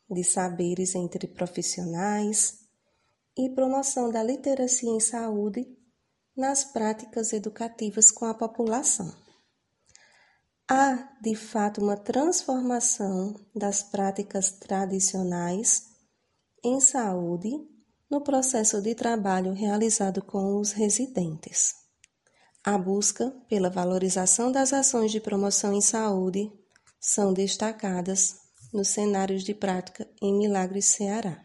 de saberes entre profissionais e promoção da literacia em saúde nas práticas educativas com a população. Há, de fato, uma transformação das práticas tradicionais em saúde no processo de trabalho realizado com os residentes. A busca pela valorização das ações de promoção em saúde são destacadas nos cenários de prática em Milagres, Ceará.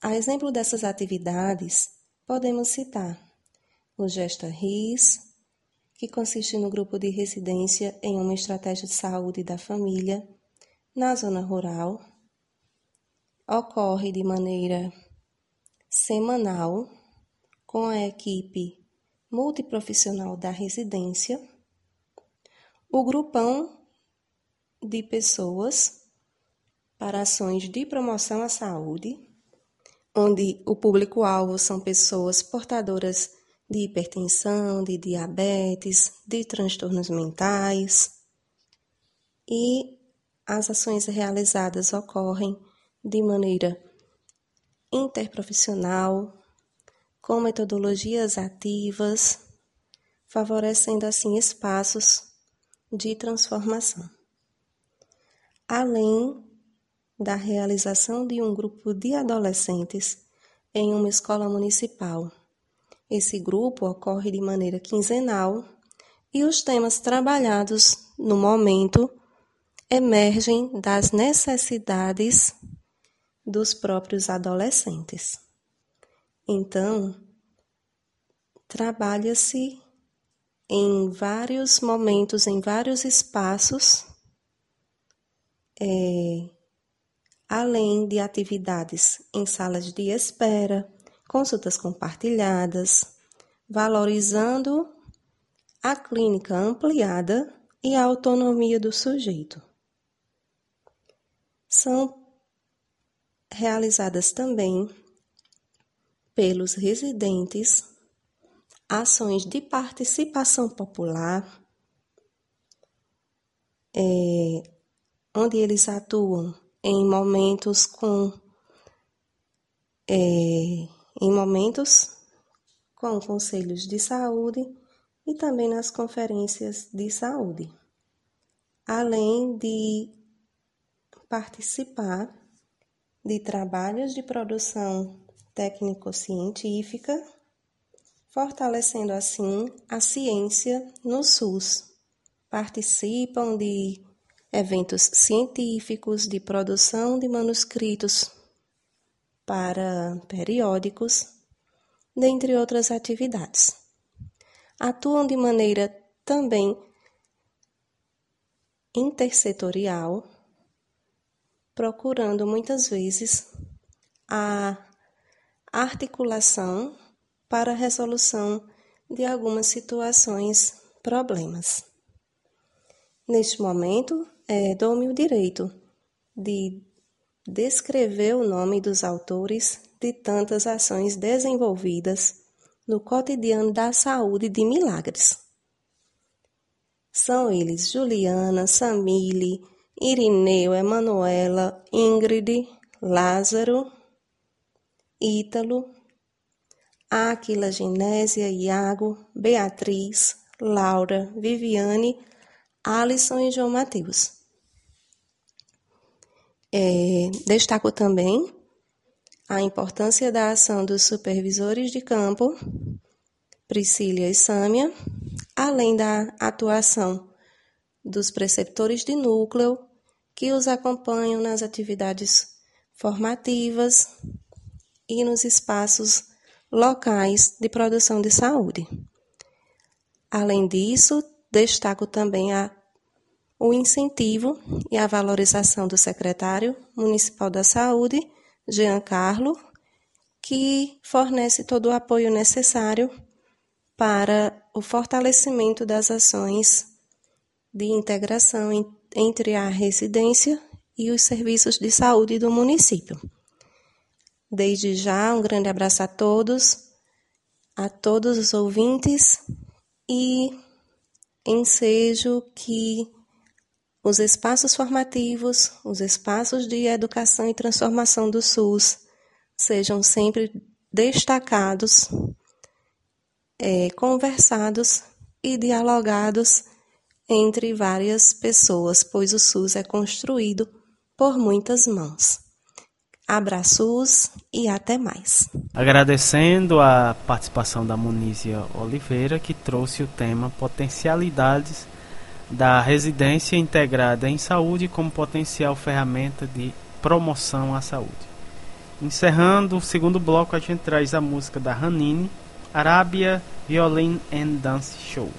A exemplo dessas atividades, podemos citar o Gesta RIS, que consiste no grupo de residência em uma estratégia de saúde da família na zona rural. Ocorre de maneira semanal com a equipe multiprofissional da residência. O grupão de pessoas para ações de promoção à saúde, onde o público-alvo são pessoas portadoras de hipertensão, de diabetes, de transtornos mentais. E as ações realizadas ocorrem de maneira interprofissional, com metodologias ativas, favorecendo assim espaços de transformação. Além da realização de um grupo de adolescentes em uma escola municipal. Esse grupo ocorre de maneira quinzenal e os temas trabalhados no momento emergem das necessidades dos próprios adolescentes. Então, trabalha-se em vários momentos, em vários espaços, é, além de atividades em salas de espera, consultas compartilhadas, valorizando a clínica ampliada e a autonomia do sujeito. São realizadas também pelos residentes ações de participação popular, é, onde eles atuam em momentos com é, em momentos com conselhos de saúde e também nas conferências de saúde, além de participar de trabalhos de produção técnico-científica, fortalecendo assim a ciência no SUS. Participam de eventos científicos, de produção de manuscritos para periódicos, dentre outras atividades. Atuam de maneira também intersetorial, procurando muitas vezes a articulação para a resolução de algumas situações, problemas. Neste momento, é, dou-me o direito de descrever o nome dos autores de tantas ações desenvolvidas no cotidiano da saúde de Milagres. São eles Juliana, Samile, Irineu, Emanuela, Ingrid, Lázaro, Ítalo, Áquila, Genésia, Iago, Beatriz, Laura, Viviane, Alisson e João Mateus. É, destaco também a importância da ação dos supervisores de campo, Priscília e Sâmia, além da atuação dos preceptores de núcleo, que os acompanham nas atividades formativas e nos espaços locais de produção de saúde. Além disso, Destaco também a, o incentivo e a valorização do secretário municipal da Saúde, Jean Carlo, que fornece todo o apoio necessário para o fortalecimento das ações de integração entre a residência e os serviços de saúde do município. Desde já, um grande abraço a todos, a todos os ouvintes e ensejo que os espaços formativos, os espaços de educação e transformação do SUS sejam sempre destacados, é, conversados e dialogados entre várias pessoas, pois o SUS é construído por muitas mãos. Abraços e até mais. Agradecendo a participação da Munízia Oliveira, que trouxe o tema Potencialidades da Residência Integrada em Saúde como potencial ferramenta de promoção à saúde. Encerrando o segundo bloco, a gente traz a música da Ranine, Arábia Violin and Dance Show.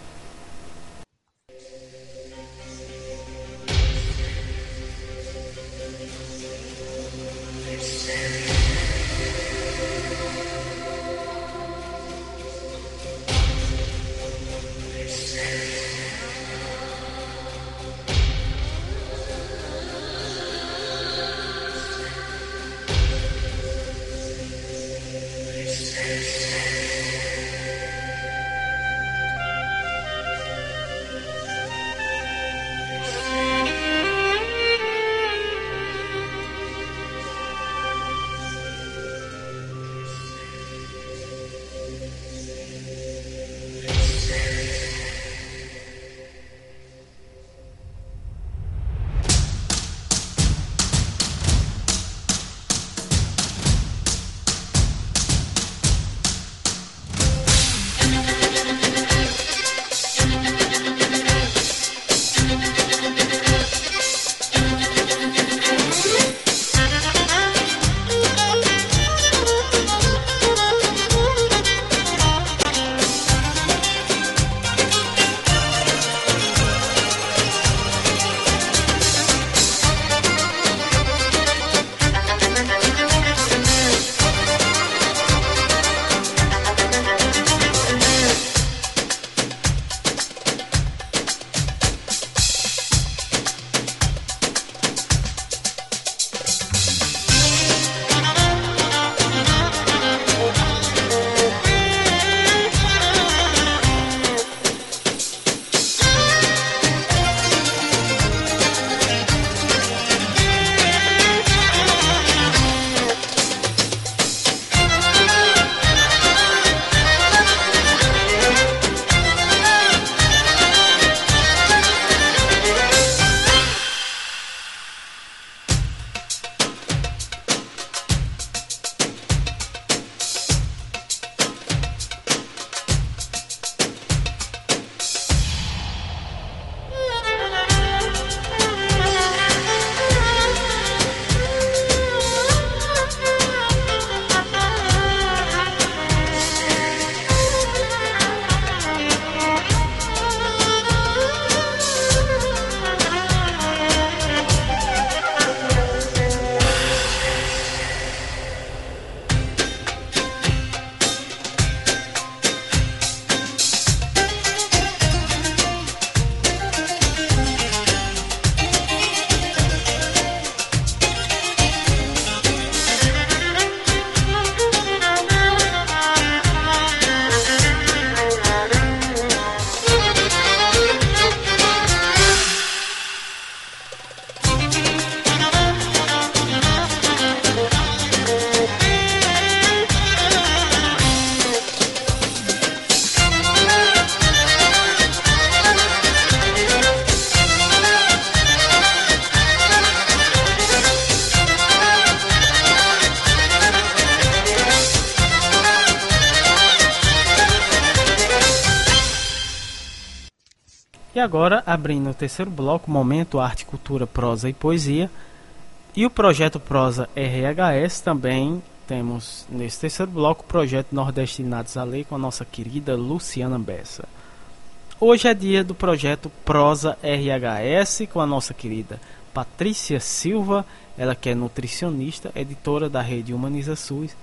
Agora, abrindo o terceiro bloco, momento arte, cultura, prosa e poesia. E o projeto Prosa RHS também temos nesse terceiro bloco o projeto Nordestinados à Lei com a nossa querida Luciana Bessa. Hoje é dia do projeto Prosa RHS com a nossa querida Patrícia Silva, ela que é nutricionista, editora da rede Humaniza SUS,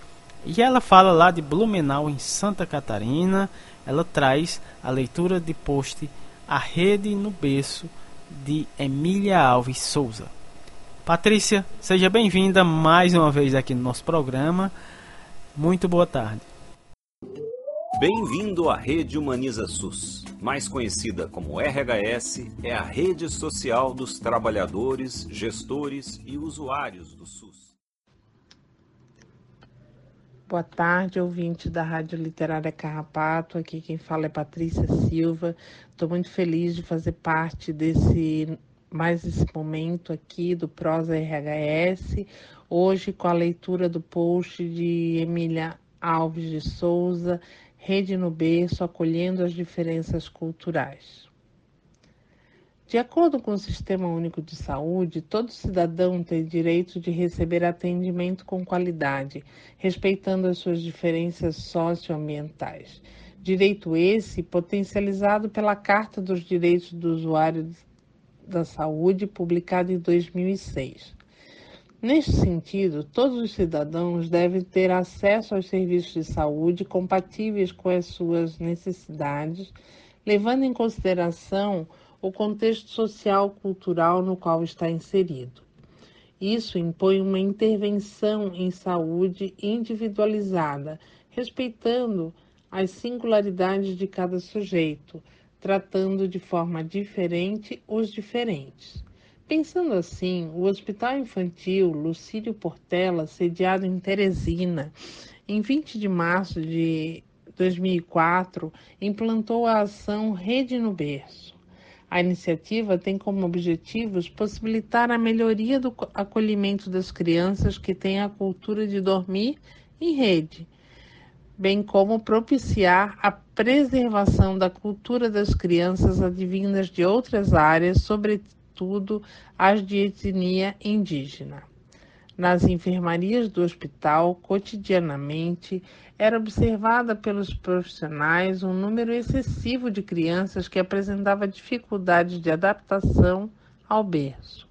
e ela fala lá de Blumenau em Santa Catarina. Ela traz a leitura de post A Rede no Berço de Emília Alves Souza. Patrícia, seja bem-vinda mais uma vez aqui no nosso programa. Muito boa tarde. Bem-vindo à Rede Humaniza SUS. Mais conhecida como RHS, é a rede social dos trabalhadores, gestores e usuários do SUS. Boa tarde, ouvinte da Rádio Literária Carrapato. Aqui quem fala é Patrícia Silva. Estou muito feliz de fazer parte desse mais esse momento aqui do Prosa RHS, hoje com a leitura do post de Emília Alves de Souza, Rede no Berço, acolhendo as diferenças culturais. De acordo com o Sistema Único de Saúde, todo cidadão tem direito de receber atendimento com qualidade, respeitando as suas diferenças socioambientais. Direito esse potencializado pela Carta dos Direitos do Usuário da Saúde, publicada em 2006. Neste sentido, todos os cidadãos devem ter acesso aos serviços de saúde compatíveis com as suas necessidades, levando em consideração o contexto social cultural no qual está inserido. Isso impõe uma intervenção em saúde individualizada, respeitando as singularidades de cada sujeito, tratando de forma diferente os diferentes. Pensando assim, o Hospital Infantil Lucílio Portela, sediado em Teresina, em 20 de março de 2004, implantou a ação Rede no Berço. A iniciativa tem como objetivos possibilitar a melhoria do acolhimento das crianças que têm a cultura de dormir em rede, bem como propiciar a preservação da cultura das crianças advindas de outras áreas, sobretudo as de etnia indígena. Nas enfermarias do hospital, cotidianamente, era observada pelos profissionais um número excessivo de crianças que apresentava dificuldades de adaptação ao berço,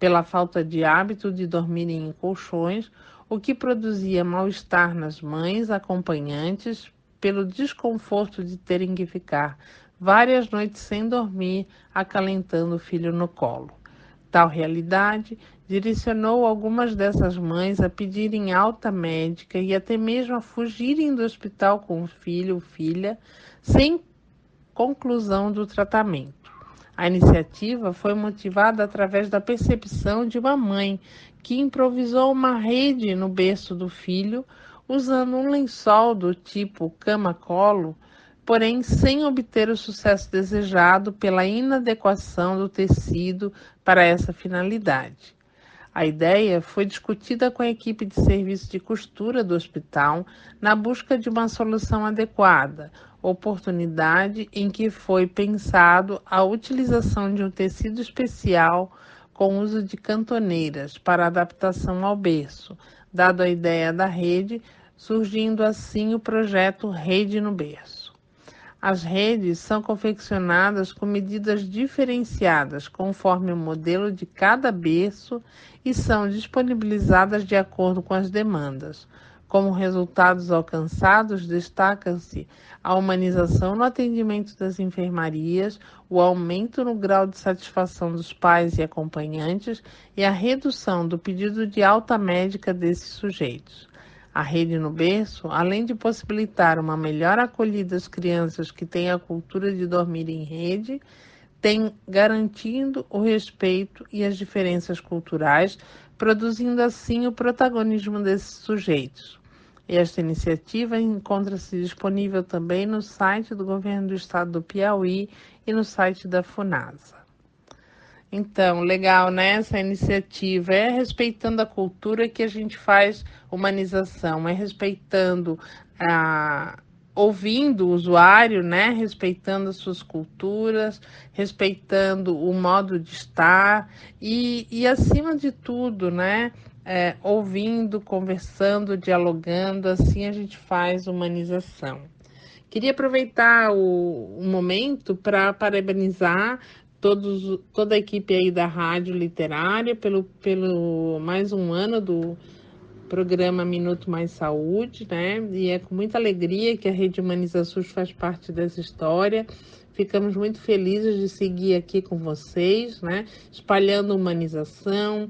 pela falta de hábito de dormirem em colchões, o que produzia mal-estar nas mães acompanhantes pelo desconforto de terem que ficar várias noites sem dormir, acalentando o filho no colo. Tal realidade direcionou algumas dessas mães a pedirem alta médica e até mesmo a fugirem do hospital com o filho ou filha sem conclusão do tratamento. A iniciativa foi motivada através da percepção de uma mãe que improvisou uma rede no berço do filho usando um lençol do tipo cama-colo porém sem obter o sucesso desejado pela inadequação do tecido para essa finalidade. A ideia foi discutida com a equipe de serviço de costura do hospital na busca de uma solução adequada, oportunidade em que foi pensado a utilização de um tecido especial com uso de cantoneiras para adaptação ao berço, dado a ideia da rede, surgindo assim o projeto Rede no Berço. As redes são confeccionadas com medidas diferenciadas conforme o modelo de cada berço e são disponibilizadas de acordo com as demandas. Como resultados alcançados, destacam-se a humanização no atendimento das enfermarias, o aumento no grau de satisfação dos pais e acompanhantes e a redução do pedido de alta médica desses sujeitos. A rede no berço, além de possibilitar uma melhor acolhida às crianças que têm a cultura de dormir em rede, tem garantindo o respeito e as diferenças culturais, produzindo assim o protagonismo desses sujeitos. Esta iniciativa encontra-se disponível também no site do Governo do Estado do Piauí e no site da FUNASA. Então, legal, né? Essa iniciativa é respeitando a cultura que a gente faz humanização, é respeitando a, ouvindo o usuário, né, respeitando as suas culturas, respeitando o modo de estar e, e acima de tudo, né, é, ouvindo, conversando, dialogando, assim a gente faz humanização. Queria aproveitar o, o momento para parabenizar todos, toda a equipe aí da Rádio Literária pelo, pelo mais um ano do programa Minuto Mais Saúde, né? E é com muita alegria que a Rede Humaniza SUS faz parte dessa história. Ficamos muito felizes de seguir aqui com vocês, né? Espalhando humanização,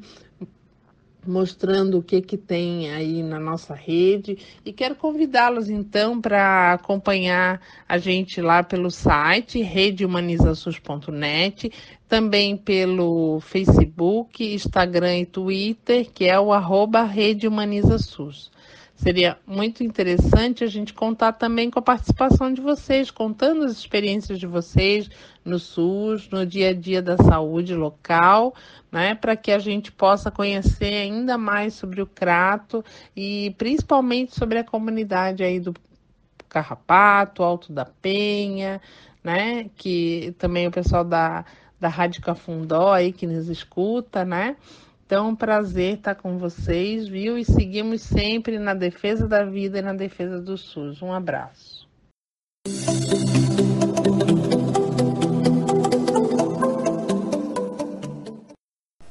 mostrando o que, que tem aí na nossa rede e quero convidá-los então para acompanhar a gente lá pelo site redehumanizasus.net, também pelo Facebook, Instagram e Twitter, que é o arroba Rede Humaniza SUS. Seria muito interessante a gente contar também com a participação de vocês, contando as experiências de vocês no SUS, no dia a dia da saúde local, né, para que a gente possa conhecer ainda mais sobre o Crato e principalmente sobre a comunidade aí do Carrapato, Alto da Penha, né, que também o pessoal da, da Rádio Cafundó aí que nos escuta, né, então, prazer estar com vocês, viu? E seguimos sempre na defesa da vida e na defesa do SUS. Um abraço.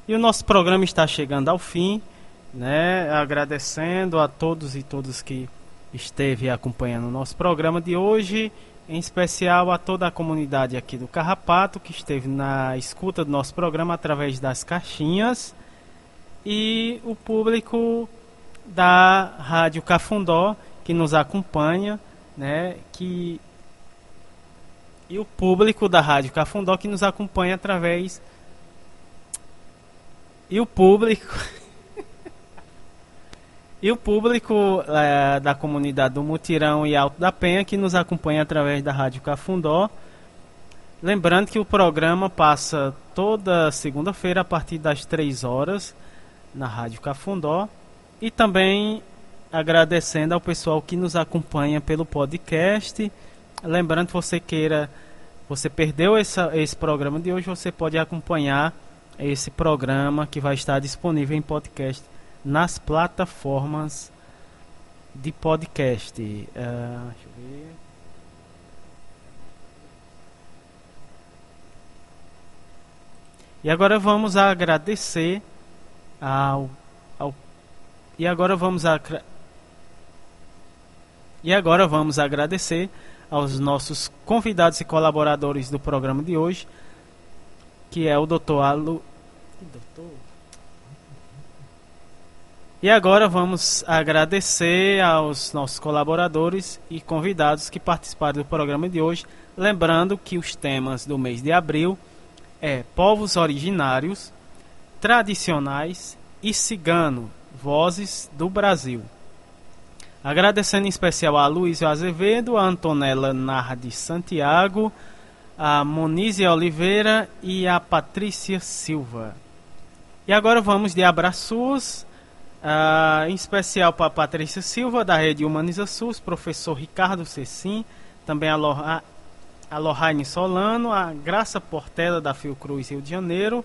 E o nosso programa está chegando ao fim, né? Agradecendo a todos e todas que esteve acompanhando o nosso programa de hoje, em especial a toda a comunidade aqui do Carrapato que esteve na escuta do nosso programa através das caixinhas e o público da Rádio Cafundó que nos acompanha, né, que e o público da Rádio Cafundó que nos acompanha através e o público e o público é, da comunidade do Mutirão e Alto da Penha que nos acompanha através da Rádio Cafundó. Lembrando que o programa passa toda segunda-feira a partir das 3 horas na Rádio Cafundó e também agradecendo ao pessoal que nos acompanha pelo podcast. Lembrando você queira, você perdeu essa, esse programa de hoje, você pode acompanhar esse programa que vai estar disponível em podcast nas plataformas de podcast. Uh, deixa eu ver. E agora vamos agradecer ao, ao e agora vamos a e agora vamos agradecer aos nossos convidados e colaboradores do programa de hoje, que é o Dr. Alu? E agora vamos agradecer aos nossos colaboradores e convidados que participaram do programa de hoje, lembrando que os temas do mês de abril é povos originários, tradicionais e cigano, vozes do Brasil. Agradecendo em especial a Luiz Azevedo, a Antonella Nardi Santiago, a Monizia Oliveira e a Patrícia Silva. E agora vamos de abraços, uh, em especial para a Patrícia Silva, da Rede Humaniza SUS, professor Ricardo Cecim, também a, Loha, a Lohane Solano, a Graça Portela, da Fiocruz Rio de Janeiro,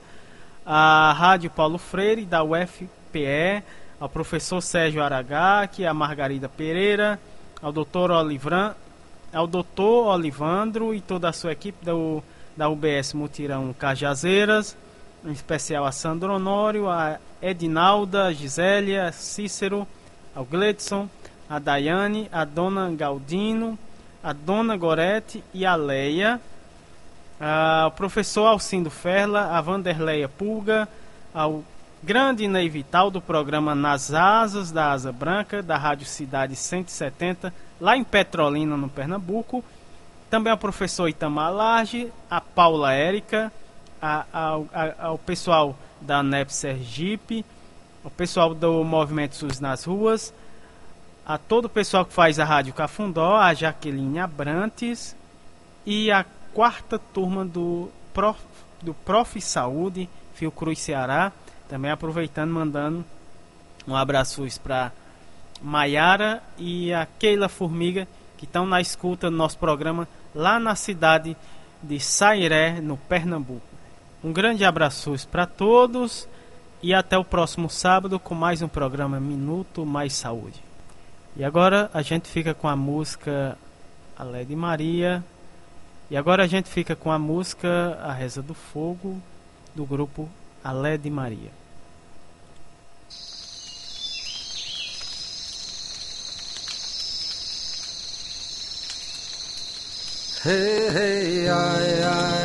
a Rádio Paulo Freire, da UFPE, ao professor Sérgio Aragaki, a Margarida Pereira, ao doutor Olivran, ao doutor Olivandro e toda a sua equipe do, da UBS Mutirão Cajazeiras, em especial a Sandro Honório, a Edinalda, a Gisélia, Cícero, ao Gledson, a Daiane, a Dona Galdino, a Dona Gorete e a Leia, ao professor Alcindo Ferla, a Vanderleia Pulga, ao grande Ney Vital do programa Nas Asas da Asa Branca, da Rádio Cidade 170, lá em Petrolina, no Pernambuco. Também ao professor Itamar Large, a Paula Érica, a, ao, ao pessoal da NEP Sergipe, ao pessoal do Movimento SUS nas ruas, a todo o pessoal que faz a Rádio Cafundó, a Jaqueline Abrantes e a quarta turma do Prof, do Prof Saúde, Fiocruz Ceará. Também aproveitando, mandando um abraço para Maiara e a Keila Formiga, que estão na escuta do nosso programa lá na cidade de Sairé, no Pernambuco. Um grande abraço para todos e até o próximo sábado com mais um programa Minuto Mais Saúde. E agora a gente fica com a música Alé de Maria. E agora a gente fica com a música A Reza do Fogo do grupo Alé de Maria. Hey, hey, ai, ai,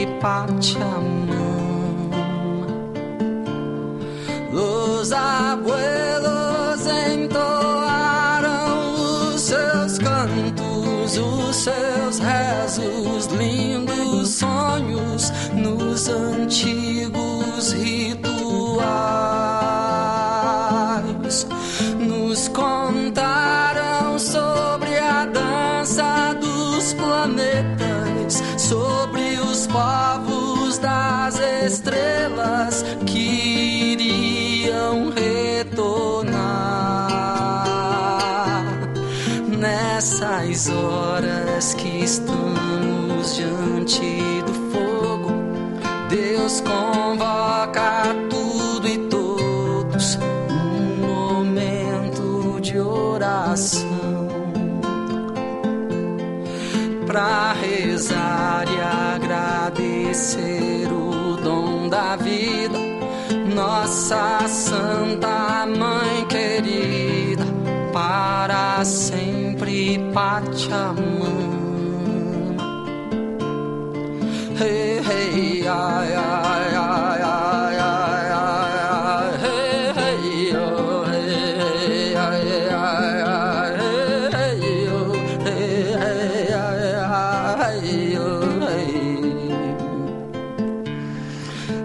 sempre Pachamama. Los abuelos entoaram os seus cantos, os seus rezos, lindos sonhos nos antigos rituais. Nessas horas que estamos diante do fogo. Deus convoca tudo e todos num momento de oração para rezar e agradecer o dom da vida. Nossa Santa Mãe querida, para sempre Pachamama. Hey, hey, ai, ai, ai, ai, ai, ai, hey, hey, yo, hey, ai, ai, ai, hey, yo, hey, hey, ai, hey.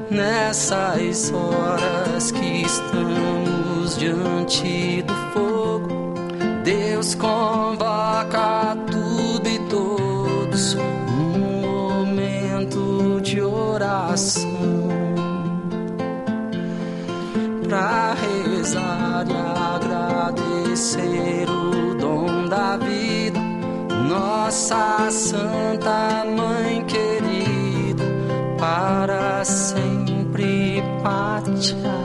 Nessas horas que estamos diante do fogo, Deus convoca tudo e todos num momento de oração para rezar e agradecer o dom da vida. Nossa Santa Mãe querida, para sempre Pachamama.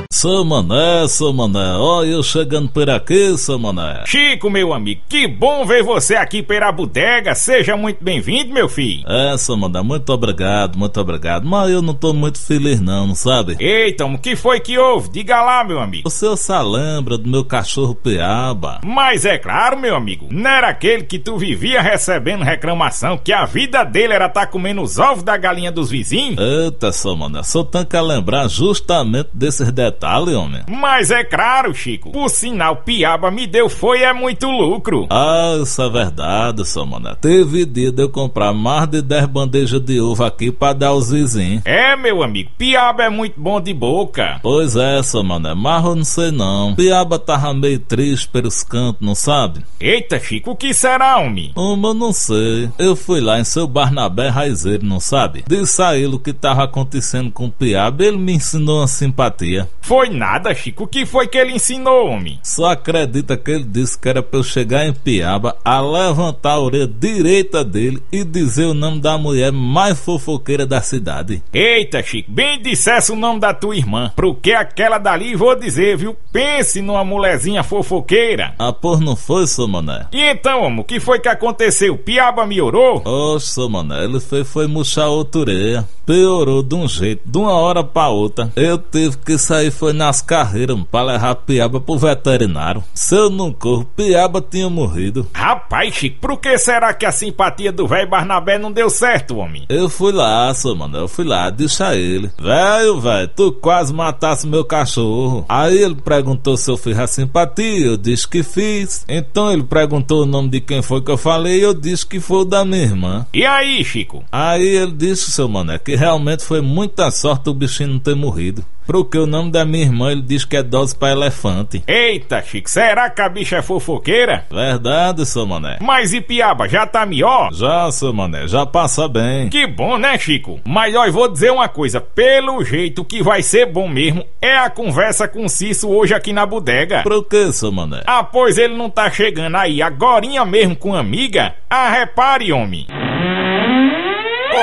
Seu mané, seu mané, ó, eu chegando por aqui, seu mané. Chico, meu amigo, que bom ver você aqui pela bodega. Seja muito bem-vindo, meu filho. É, seu mané, muito obrigado, muito obrigado. Mas eu não tô muito feliz não, não sabe? Eita, o que foi que houve? Diga lá, meu amigo. O senhor se lembra do meu cachorro Piaba? Mas é claro, meu amigo, não era aquele que tu vivia recebendo reclamação que a vida dele era estar tá comendo os ovos da galinha dos vizinhos? Eita, seu mané, só tenho que lembrar justamente desses detalhes, homem. Mas é claro, Chico. Por sinal, Piaba me deu foi é muito lucro. Ah, isso é verdade, seu mané. Teve dia de eu comprar mais de 10 bandejas de ovo aqui pra dar aos vizinhos. É, meu amigo, Piaba é muito bom de boca. Pois é, seu mané, mas eu não sei não. Piaba tava meio triste pelos cantos, não sabe? Eita, Chico, o que será, homem? Uma, eu não sei. Eu fui lá em seu Barnabé Raizeiro, não sabe? Disse a ele o que tava acontecendo com o Piaba, ele me ensinou uma simpatia. Foi nada, Chico. O que foi que ele ensinou, homem? Só acredita que ele disse que era pra eu chegar em Piaba, a levantar a orelha direita dele e dizer o nome da mulher mais fofoqueira da cidade. Eita, Chico, bem dissesse o nome da tua irmã. Porque aquela dali, vou dizer, viu? Pense numa mulherzinha fofoqueira. Ah, por não foi, seu mané? E então, homem, o que foi que aconteceu? Piaba me orou? Oxe, seu mané, ele foi, foi murchar outra orelha. Piorou de um jeito, de uma hora pra outra. Eu tive que sair, foi nas carreiras, pra levar Piaba pro veterinário. Se eu não corro, Piaba tinha morrido. Rapaz, Chico, por que será que a simpatia do velho Barnabé não deu certo, homem? Eu fui lá, seu mano, eu fui lá, disse a ele. Velho, velho, tu quase matasse meu cachorro. Aí ele perguntou se eu fiz a simpatia, eu disse que fiz. Então ele perguntou o nome de quem foi que eu falei, eu disse que foi o da minha irmã. E aí, Chico? Aí ele disse, seu mané, que realmente foi muita sorte o bichinho não ter morrido. Porque o nome da minha irmã ele diz que é dose para elefante. Eita, Chico, será que a bicha é fofoqueira? Verdade, seu mané. Mas e Piaba, já tá melhor? Já, seu mané, já passa bem. Que bom, né, Chico? Mas ó, eu vou dizer uma coisa: pelo jeito que vai ser bom mesmo é a conversa com o Cício hoje aqui na bodega. Por que, seu mané? Ah, pois ele não tá chegando aí agorinha mesmo com amiga? Ah, repare, homem.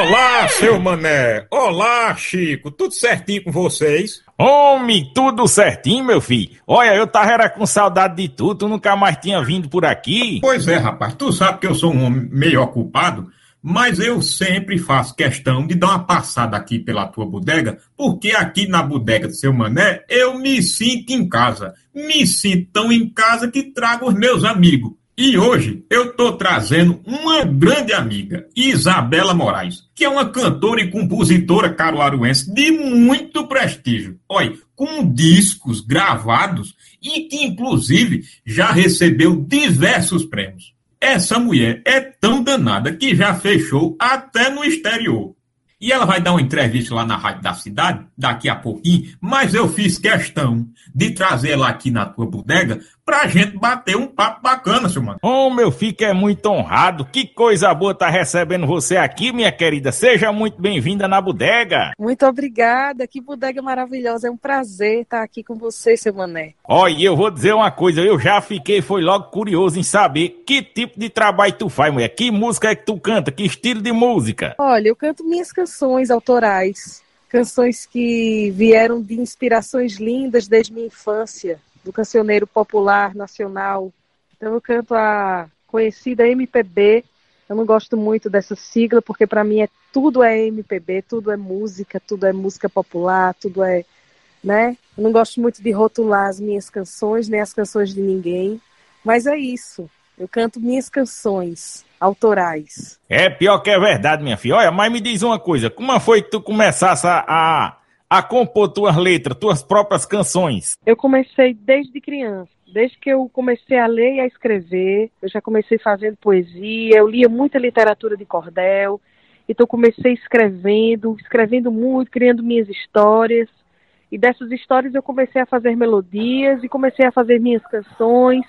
Olá, seu mané. Olá, Chico. Tudo certinho com vocês? Homem, tudo certinho, meu filho. Olha, eu tava era com saudade de tu, tu nunca mais tinha vindo por aqui. Pois é, rapaz. Tu sabe que eu sou um homem meio ocupado, mas eu sempre faço questão de dar uma passada aqui pela tua bodega, porque aqui na bodega do seu mané eu me sinto em casa. Me sinto tão em casa que trago os meus amigos. E hoje eu estou trazendo uma grande amiga, Isabela Moraes, que é uma cantora e compositora caruaruense de muito prestígio. Olha, com discos gravados e que inclusive já recebeu diversos prêmios. Essa mulher é tão danada que já fechou até no exterior. E ela vai dar uma entrevista lá na Rádio da Cidade, daqui a pouquinho, mas eu fiz questão de trazer ela aqui na tua bodega pra gente bater um papo bacana, seu mano. Oh, meu filho é muito honrado. Que coisa boa tá recebendo você aqui, minha querida. Seja muito bem-vinda na bodega. Muito obrigada. Que bodega maravilhosa. É um prazer estar aqui com você, seu mané. Olha, eu vou dizer uma coisa. Eu já fiquei, foi logo curioso em saber que tipo de trabalho tu faz, mulher. Que música é que tu canta? Que estilo de música? Olha, eu canto minhas canções autorais. Canções que vieram de inspirações lindas desde minha infância do cancioneiro popular nacional. Então eu canto a conhecida MPB. Eu não gosto muito dessa sigla porque para mim é tudo é MPB, tudo é música, tudo é música popular, tudo é, né? Eu não gosto muito de rotular as minhas canções nem as canções de ninguém, mas é isso. Eu canto minhas canções autorais. É pior que é verdade, minha filha. Olha, mas me diz uma coisa, como foi que tu começasse a, a compor tuas letras, tuas próprias canções? Eu comecei desde criança. Desde que eu comecei a ler e a escrever, eu já comecei fazendo poesia, eu lia muita literatura de cordel, então comecei escrevendo, escrevendo muito, criando minhas histórias. E dessas histórias eu comecei a fazer melodias e comecei a fazer minhas canções.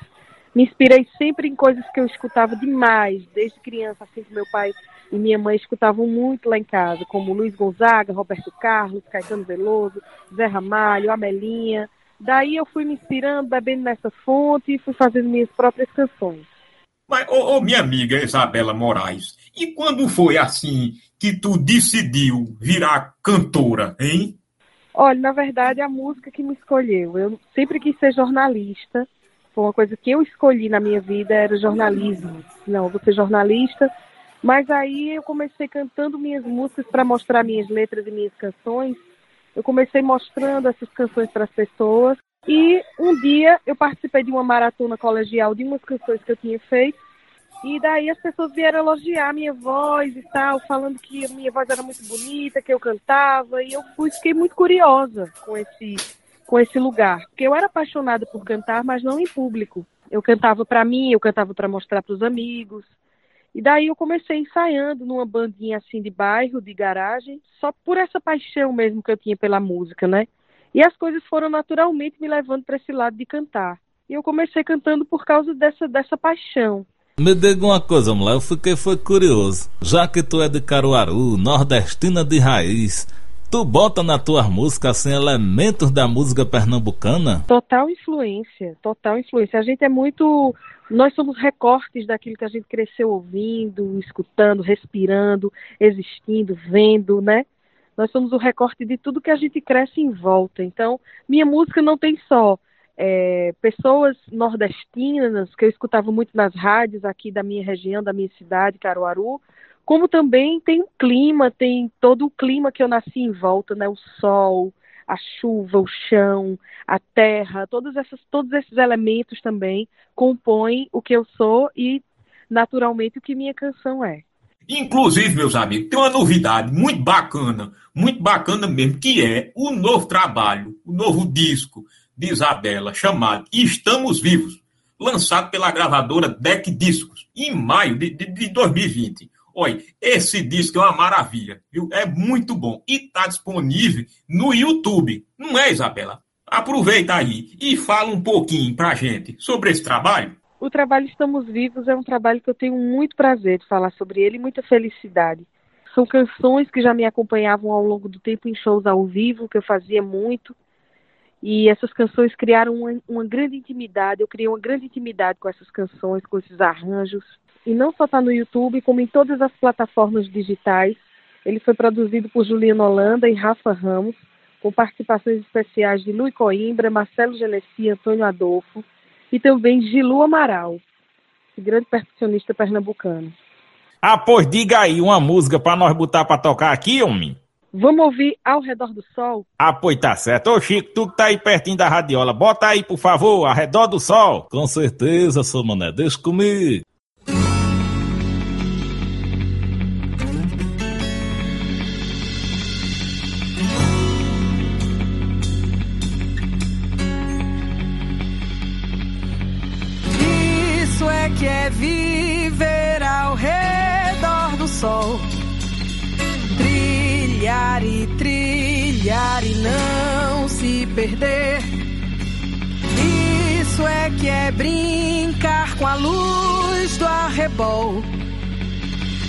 Me inspirei sempre em coisas que eu escutava demais, desde criança, assim que meu pai e minha mãe escutavam muito lá em casa, como Luiz Gonzaga, Roberto Carlos, Caetano Veloso, Zé Ramalho, Amelinha. Daí eu fui me inspirando, bebendo nessa fonte e fui fazendo minhas próprias canções. Mas, ô, ô, minha amiga Isabela Moraes, e quando foi assim que tu decidiu virar cantora, hein? Olha, na verdade, a música que me escolheu. Eu sempre quis ser jornalista. Foi uma coisa que eu escolhi na minha vida, era jornalismo. Não, eu vou ser jornalista. Mas aí eu comecei cantando minhas músicas para mostrar minhas letras e minhas canções. Eu comecei mostrando essas canções para as pessoas. E um dia eu participei de uma maratona colegial de umas canções que eu tinha feito. E daí as pessoas vieram elogiar a minha voz e tal, falando que a minha voz era muito bonita, que eu cantava. E eu fui, fiquei muito curiosa com esse, com esse lugar. Porque eu era apaixonada por cantar, mas não em público. Eu cantava para mim, eu cantava para mostrar para os amigos. E daí eu comecei ensaiando numa bandinha assim de bairro, de garagem, só por essa paixão mesmo que eu tinha pela música, né? E as coisas foram naturalmente me levando para esse lado de cantar. E eu comecei cantando por causa dessa, dessa paixão. Me diga uma coisa, mulher, eu fiquei foi curioso. Já que tu é de Caruaru, nordestina de raiz, tu bota na tua música assim elementos da música pernambucana? Total influência, total influência. A gente é muito nós somos recortes daquilo que a gente cresceu ouvindo, escutando, respirando, existindo, vendo, né? Nós somos o recorte de tudo que a gente cresce em volta. Então, minha música não tem só é, pessoas nordestinas, que eu escutava muito nas rádios aqui da minha região, da minha cidade, Caruaru, como também tem o clima, tem todo o clima que eu nasci em volta, né? O sol, a chuva, o chão, a terra, todos, essas, todos esses elementos também compõem o que eu sou e, naturalmente, o que minha canção é. Inclusive, meus amigos, tem uma novidade muito bacana, muito bacana mesmo, que é o novo trabalho, o novo disco de Isabela, chamado Estamos Vivos, lançado pela gravadora Deck Discos, em maio de, de, de 2020. Olha, esse disco é uma maravilha, viu? É muito bom. E está disponível no YouTube. Não é, Isabela? Aproveita aí e fala um pouquinho pra gente sobre esse trabalho. O trabalho Estamos Vivos é um trabalho que eu tenho muito prazer de falar sobre ele e muita felicidade. São canções que já me acompanhavam ao longo do tempo em shows ao vivo, que eu fazia muito. E essas canções criaram uma, uma grande intimidade. Eu criei uma grande intimidade com essas canções, com esses arranjos e não só está no YouTube, como em todas as plataformas digitais. Ele foi produzido por Juliana Holanda e Rafa Ramos, com participações especiais de Luiz Coimbra, Marcelo Genesi, Antônio Adolfo e também Gilu Amaral, grande percussionista pernambucano. Ah, pois diga aí uma música para nós botar para tocar aqui, homem. Vamos ouvir Ao Redor do Sol? Ah, pois tá certo. Ô Chico, tu que tá aí pertinho da radiola, bota aí, por favor, Ao Redor do Sol. Com certeza, seu mané, deixa comigo. E não se perder. Isso é que é brincar com a luz do arrebol.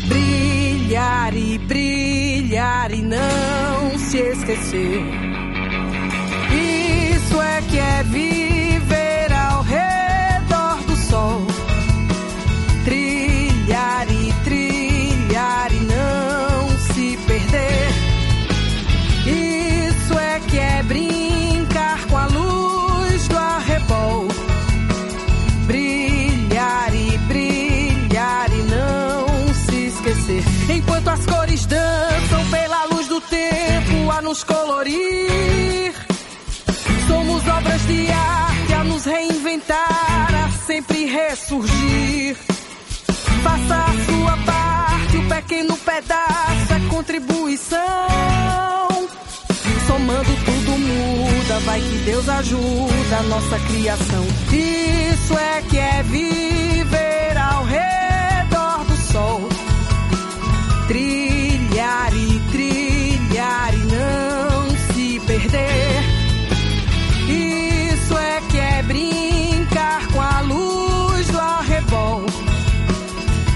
Brilhar e brilhar e não se esquecer. Isso é que é viver ao redor do sol nos colorir. Somos obras de arte a nos reinventar, a sempre ressurgir. Faça a sua parte, o pequeno pedaço é contribuição. Somando tudo muda, vai que Deus ajuda a nossa criação. Isso é que é viver ao redor do sol. Trilhar e trilhar perder. Isso é que é brincar com a luz do arrebol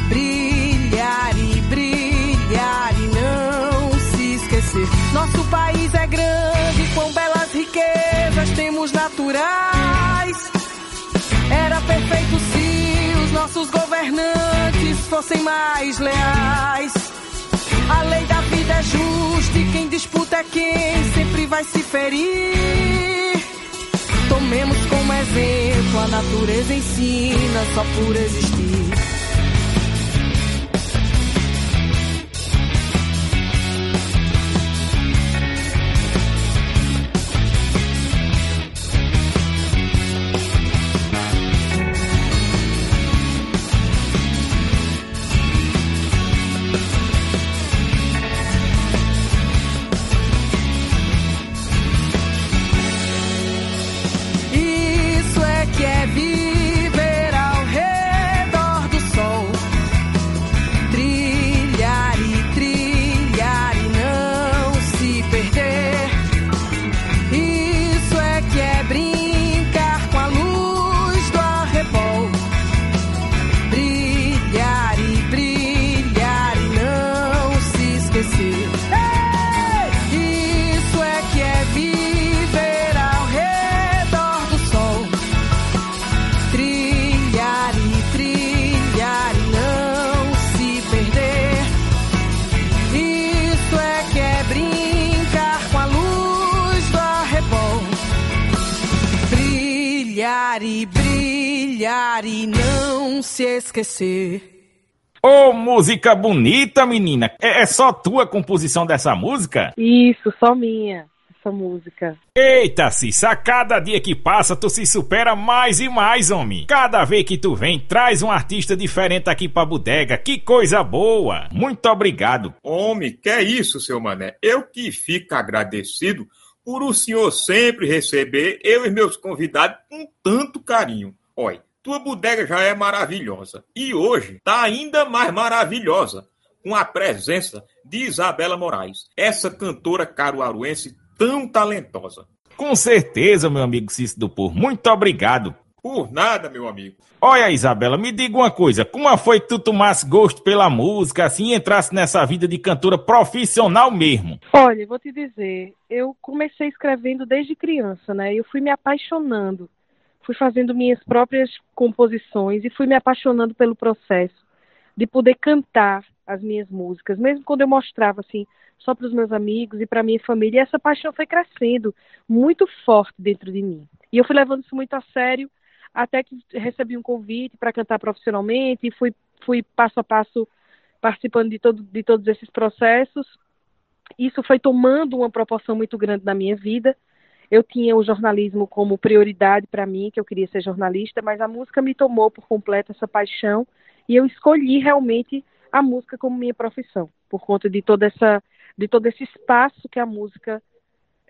brilhar e brilhar e não se esquecer. Nosso país é grande, com belas riquezas temos naturais. Era perfeito se os nossos governantes fossem mais leais. A lei da vida é justa e quem disputa é quem sempre vai se ferir. Tomemos como exemplo, a natureza ensina só por existir. Não se esquecer. Ô, música bonita, menina. É, é só tua composição dessa música? Isso, só minha, essa música. Eita, Cissa, a cada dia que passa tu se supera mais e mais, homem. Cada vez que tu vem, traz um artista diferente aqui pra bodega. Que coisa boa. Muito obrigado. Homem, que é isso, seu mané? Eu que fico agradecido por o senhor sempre receber eu e meus convidados com tanto carinho. Olha, tua bodega já é maravilhosa e hoje tá ainda mais maravilhosa com a presença de Isabela Moraes, essa cantora caruaruense tão talentosa. Com certeza, meu amigo Cício do Por. Muito obrigado. Por nada, meu amigo. Olha, Isabela, me diga uma coisa. Como foi que tu tomasse gosto pela música, assim, e entrasse nessa vida de cantora profissional mesmo? Olha, vou te dizer, eu comecei escrevendo desde criança, né? Eu fui me apaixonando, fui fazendo minhas próprias composições e fui me apaixonando pelo processo de poder cantar as minhas músicas, mesmo quando eu mostrava assim só para os meus amigos e para minha família. E essa paixão foi crescendo muito forte dentro de mim. E eu fui levando isso muito a sério, até que recebi um convite para cantar profissionalmente e fui, fui passo a passo participando de, todo, de todos esses processos. Isso foi tomando uma proporção muito grande na minha vida. Eu tinha o jornalismo como prioridade para mim, que eu queria ser jornalista, mas a música me tomou por completo essa paixão e eu escolhi realmente a música como minha profissão, por conta de toda essa de todo esse espaço que a música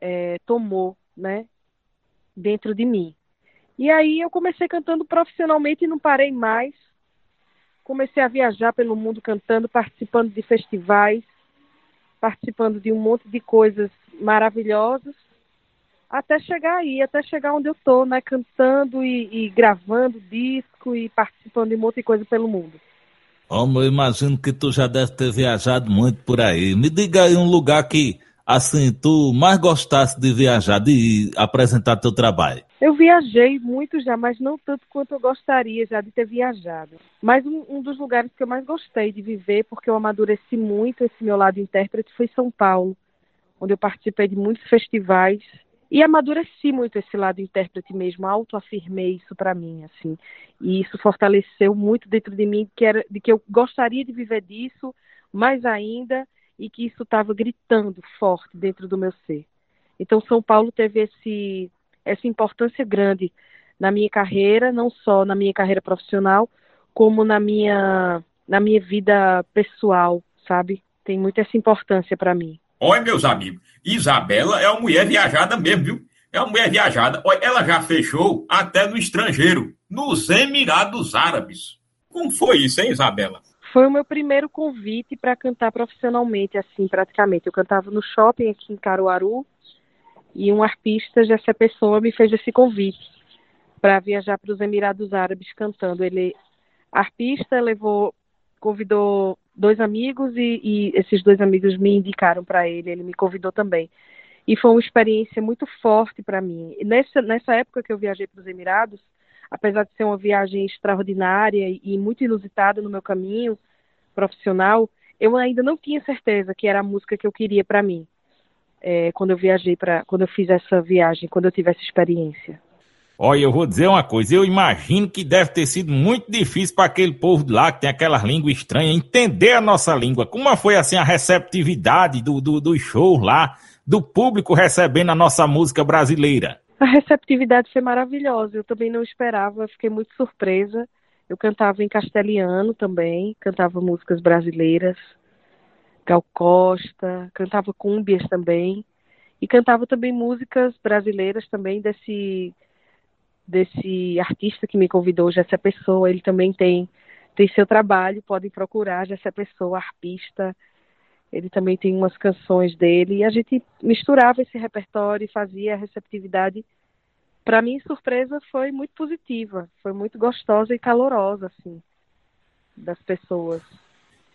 é, tomou, né, dentro de mim. E aí eu comecei cantando profissionalmente e não parei mais. Comecei a viajar pelo mundo cantando, participando de festivais, participando de um monte de coisas maravilhosas, até chegar aí, até chegar onde eu tô, né, cantando e, e gravando disco e participando de um monte de coisa pelo mundo. Homem, eu imagino que tu já deve ter viajado muito por aí. Me diga aí um lugar que, assim, tu mais gostasse de viajar, de apresentar teu trabalho. Eu viajei muito já, mas não tanto quanto eu gostaria já de ter viajado. Mas um, um, dos lugares que eu mais gostei de viver, porque eu amadureci muito esse meu lado intérprete, foi São Paulo, onde eu participei de muitos festivais e amadureci muito esse lado intérprete mesmo, autoafirmei isso para mim, assim. E isso fortaleceu muito dentro de mim que era de que eu gostaria de viver disso, mais ainda, e que isso estava gritando forte dentro do meu ser. Então São Paulo teve esse essa importância grande na minha carreira, não só na minha carreira profissional, como na minha na minha vida pessoal, sabe? Tem muito essa importância para mim. Olha, meus amigos, Isabela é uma mulher viajada mesmo, viu? É uma mulher viajada. Olha, ela já fechou até no estrangeiro, nos Emirados Árabes. Como foi isso, hein, Isabela? Foi o meu primeiro convite para cantar profissionalmente, assim, praticamente. Eu cantava no shopping aqui em Caruaru e um artista, essa pessoa, me fez esse convite para viajar para os Emirados Árabes cantando. Ele, artista, levou, convidou dois amigos e, e esses dois amigos me indicaram para ele, ele me convidou também. E foi uma experiência muito forte para mim. Nessa, nessa época que eu viajei para os Emirados, apesar de ser uma viagem extraordinária e muito inusitada no meu caminho profissional, eu ainda não tinha certeza que era a música que eu queria para mim. É, quando eu viajei para, quando eu fiz essa viagem, quando eu tive essa experiência. Olha, eu vou dizer uma coisa, eu imagino que deve ter sido muito difícil para aquele povo de lá que tem aquelas línguas estranhas entender a nossa língua. Como foi assim a receptividade do, do, do show lá, do público recebendo a nossa música brasileira? A receptividade foi maravilhosa, eu também não esperava, fiquei muito surpresa. Eu cantava em castelhano também, cantava músicas brasileiras, Gal Costa, cantava cúmbias também, e cantava também músicas brasileiras também desse desse artista que me convidou, Jessa Pessoa, ele também tem tem seu trabalho, podem procurar Jessa Pessoa, arpista. Ele também tem umas canções dele e a gente misturava esse repertório e fazia a receptividade. Para mim, surpresa foi muito positiva, foi muito gostosa e calorosa assim das pessoas.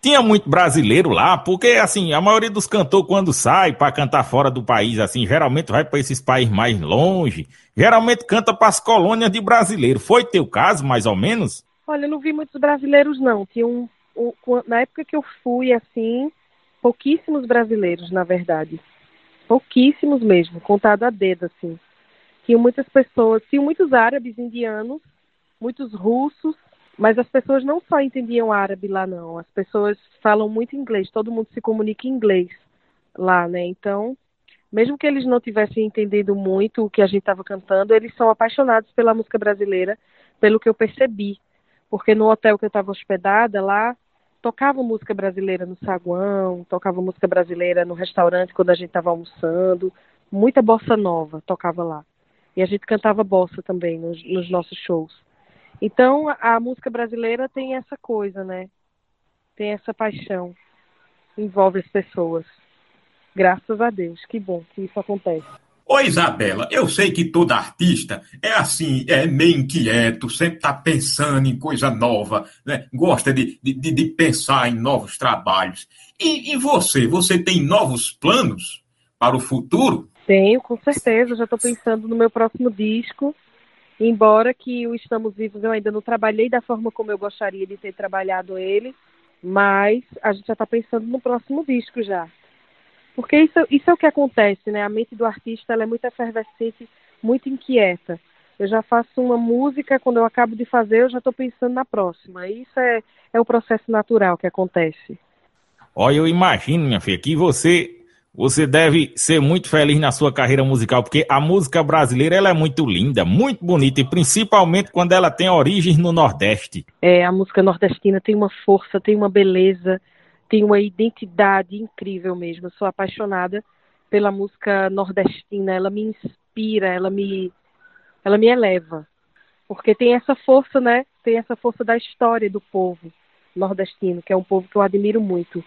Tinha muito brasileiro lá, porque assim, a maioria dos cantores quando sai para cantar fora do país assim, geralmente vai para esses países mais longe, geralmente canta para as colônias de brasileiro. Foi teu caso, mais ou menos? Olha, eu não vi muitos brasileiros não. Tinha um, um na época que eu fui assim, pouquíssimos brasileiros, na verdade. Pouquíssimos mesmo, contado a dedo assim. Tinham muitas pessoas, tinham muitos árabes, indianos, muitos russos, mas as pessoas não só entendiam árabe lá, não. As pessoas falam muito inglês, todo mundo se comunica em inglês lá, né? Então, mesmo que eles não tivessem entendido muito o que a gente estava cantando, eles são apaixonados pela música brasileira, pelo que eu percebi. Porque no hotel que eu estava hospedada lá, tocava música brasileira no saguão, tocava música brasileira no restaurante quando a gente estava almoçando, muita bossa nova tocava lá. E a gente cantava bossa também nos, nos nossos shows. Então, a música brasileira tem essa coisa, né? Tem essa paixão. Envolve as pessoas. Graças a Deus. Que bom que isso acontece. Ô Isabela, eu sei que todo artista é assim, é meio inquieto, sempre está pensando em coisa nova, né? gosta de, de, de pensar em novos trabalhos. E, e, você, você tem novos planos para o futuro? Tenho, com certeza. Já estou pensando no meu próximo disco. Embora que o Estamos Vivos eu ainda não trabalhei da forma como eu gostaria de ter trabalhado ele, mas a gente já está pensando no próximo disco já. Porque isso, isso é o que acontece, né? A mente do artista ela é muito efervescente, muito inquieta. Eu já faço uma música, quando eu acabo de fazer, eu já estou pensando na próxima. Isso é, é o processo natural que acontece. Olha, eu imagino, minha filha, que você você deve ser muito feliz na sua carreira musical, porque a música brasileira ela é muito linda, muito bonita, e principalmente quando ela tem origens no Nordeste. É, a música nordestina tem uma força, tem uma beleza, tem uma identidade incrível mesmo. Eu sou apaixonada pela música nordestina, ela me inspira, ela me, ela me eleva. Porque tem essa força, né? Tem essa força da história do povo nordestino, que é um povo que eu admiro muito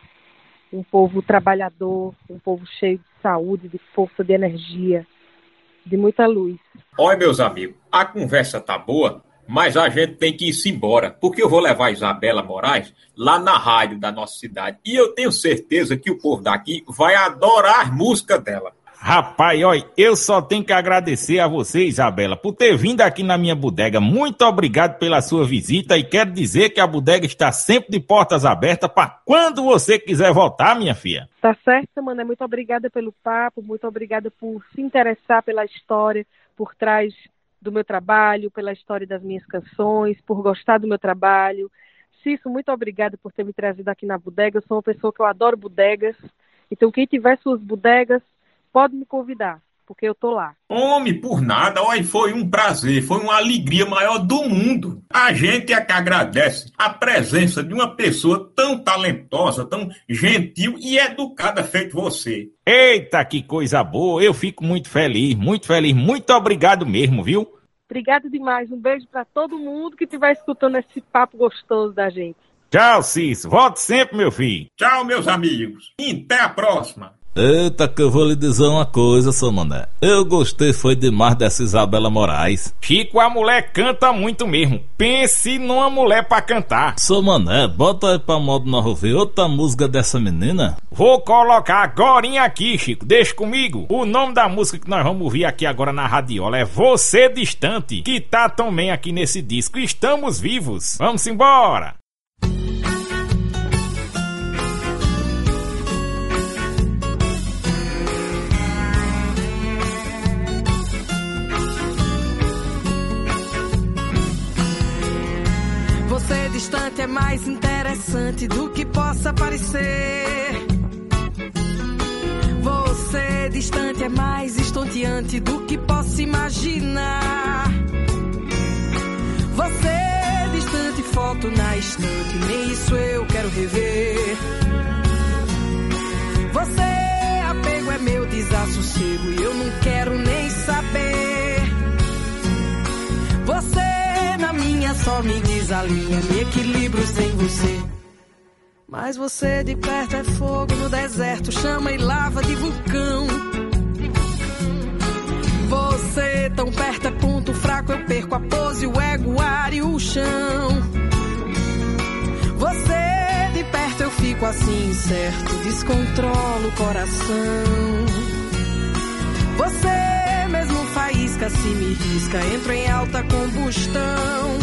um povo trabalhador, um povo cheio de saúde, de força, de energia, de muita luz. Olha, meus amigos, a conversa tá boa, mas a gente tem que ir embora, porque eu vou levar a Isabela Moraes lá na rádio da nossa cidade. E eu tenho certeza que o povo daqui vai adorar a música dela. Rapaz, olha, eu só tenho que agradecer a você, Isabela, por ter vindo aqui na minha bodega. Muito obrigado pela sua visita e quero dizer que a bodega está sempre de portas abertas para quando você quiser voltar, minha filha. Tá certo, mano. Muito obrigada pelo papo, muito obrigada por se interessar pela história por trás do meu trabalho, pela história das minhas canções, por gostar do meu trabalho. Cício, muito obrigada por ter me trazido aqui na bodega. Eu sou uma pessoa que eu adoro bodegas. Então, quem tiver suas bodegas, pode me convidar, porque eu tô lá. Homem, por nada, olha, foi um prazer, foi uma alegria maior do mundo. A gente é que agradece a presença de uma pessoa tão talentosa, tão gentil e educada feito você. Eita, que coisa boa! Eu fico muito feliz, muito feliz. Muito obrigado mesmo, viu? Obrigado demais. Um beijo para todo mundo que estiver escutando esse papo gostoso da gente. Tchau, Cício. Volte sempre, meu filho. Tchau, meus amigos. E até a próxima. Eita, que eu vou lhe dizer uma coisa, seu mané. Eu gostei foi demais dessa Isabela Moraes. Chico, a mulher canta muito mesmo. Pense numa mulher pra cantar. Seu mané, bota aí pra modo nós ouvir outra música dessa menina. Vou colocar agora aqui, Chico. Deixa comigo. O nome da música que nós vamos ouvir aqui agora na radiola é Você Distante, que tá também aqui nesse disco. Estamos vivos. Vamos embora. Mais interessante do que possa parecer. Você distante é mais estonteante do que possa imaginar. Você distante, foto na estante, nem isso eu quero rever. Você apego é meu desassossego e eu não quero nem saber. Você só me desalinha, me equilibro sem você. Mas você de perto é fogo no deserto, chama e lava de vulcão. Você tão perto é ponto fraco, eu perco a pose, o ego, o ar e o chão. Você de perto eu fico assim incerto, descontrolo o coração. Você mesmo faísca se me risca, entro em alta combustão.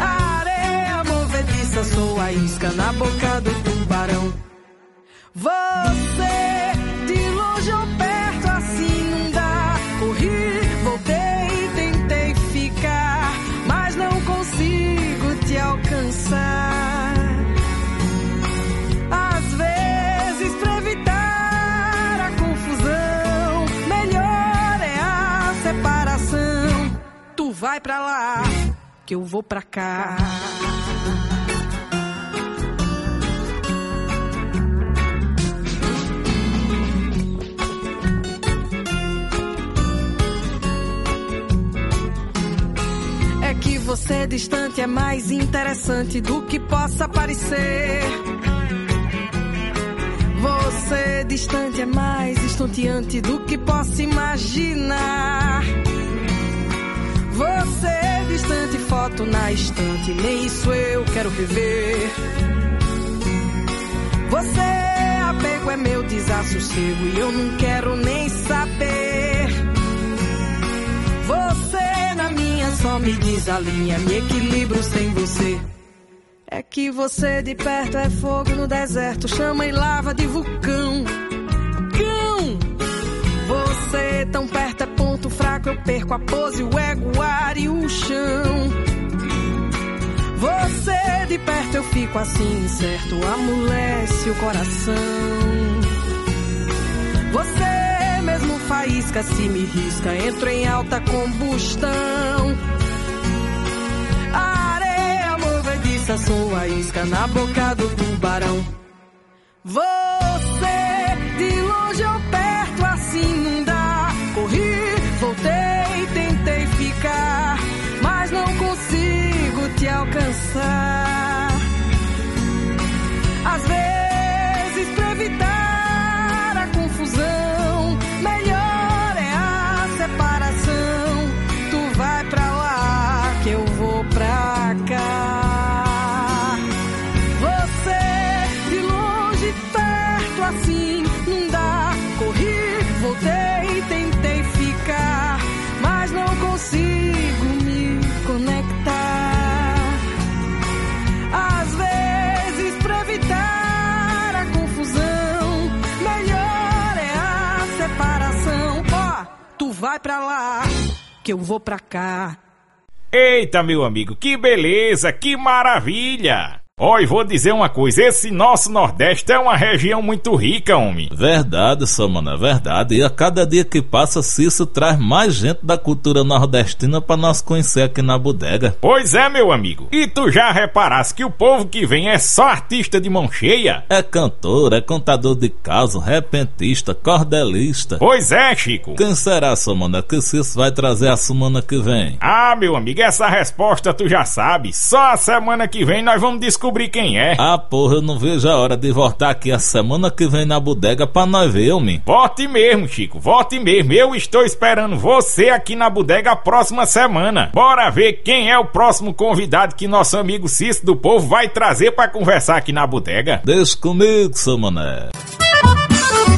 A areia movediça, sou a isca na boca do tubarão. Você de longe ou que eu vou pra cá. É que você distante é mais interessante do que possa parecer. Você distante é mais estonteante do que possa imaginar. Você distante, foto na estante, nem isso eu quero rever. Você apego é meu desassossego e eu não quero nem saber. Você na minha só me desalinha, me equilibro sem você. É que você de perto é fogo no deserto, chama e lava de vulcão. Cão! Você tão perto é fraco, eu perco a pose, o ego, o ar e o chão. Você de perto eu fico assim incerto, amolece o coração. Você mesmo faísca se me risca, entro em alta combustão. A areia movediça, sou a isca na boca do tubarão. Você de longe ou perto assim alcançar. Vai pra lá, que eu vou pra cá. Eita, meu amigo, que beleza, que maravilha! Ó, e vou dizer uma coisa, esse nosso Nordeste é uma região muito rica, homem. Verdade, só, mano, é verdade. E a cada dia que passa, Cício traz mais gente da cultura nordestina pra nós conhecer aqui na bodega. Pois é, meu amigo. E tu já reparaste que o povo que vem é só artista de mão cheia? É cantor, é contador de caso, repentista, cordelista. Pois é, Chico. Quem será, só, mano, que Cício vai trazer a semana que vem? Ah, meu amigo, essa resposta tu já sabe. Só a semana que vem nós vamos descobrir quem é. Ah, porra, eu não vejo a hora de voltar aqui a semana que vem na bodega pra nós ver, homem. Vote mesmo, Chico, vote mesmo. Eu estou esperando você aqui na bodega a próxima semana. Bora ver quem é o próximo convidado que nosso amigo Cício do Povo vai trazer pra conversar aqui na bodega. Deixa comigo, seu mané.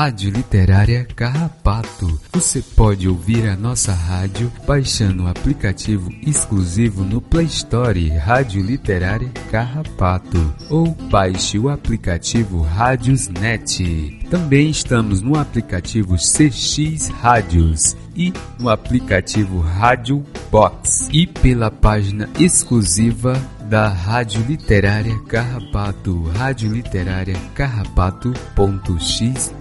Rádio Literária Carrapato. Você pode ouvir a nossa rádio baixando o aplicativo exclusivo no Play Store Rádio Literária Carrapato ou baixe o aplicativo Rádiosnet. Também estamos no aplicativo CX Rádios e no aplicativo Rádio Box e pela página exclusiva da Rádio Literária Carrapato, Rádio Literária Carrapato.xyz.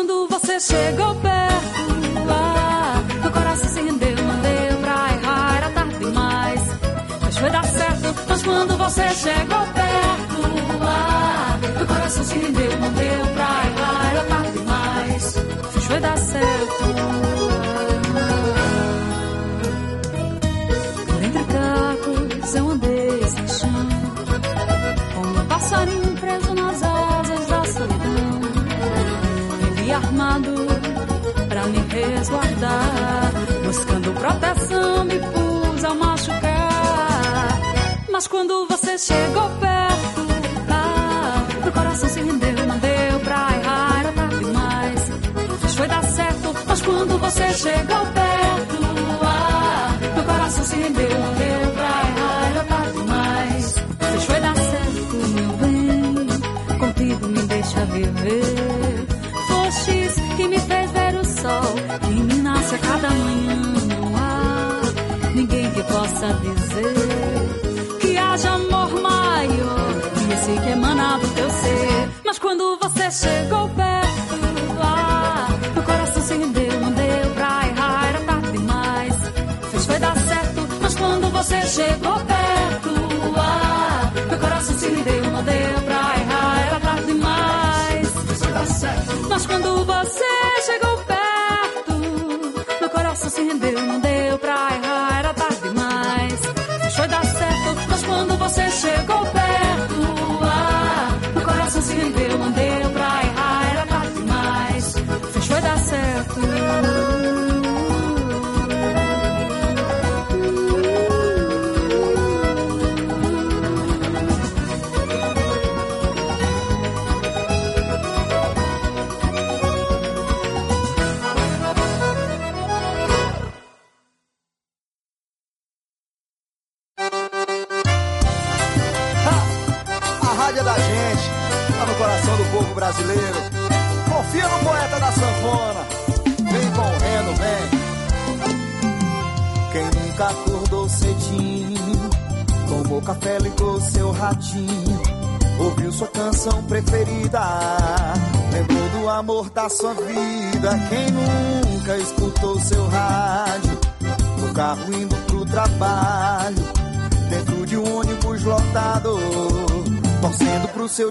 quando você chegou perto, ah, meu coração se rendeu, deu pra errar, era tarde demais. Mas foi dar certo, mas quando você chegou perto, ah, meu coração se rendeu, deu pra errar, era tarde demais. Mas foi dar certo. Buscando proteção, me pus a machucar. Mas quando você chegou perto, ah, meu coração se rendeu, não deu pra errar, era tarde demais. Mas foi dar certo, mas quando você chegou perto, ah, meu coração se rendeu, não deu dizer que haja amor maior que esse que emana do teu ser. Mas quando você chegou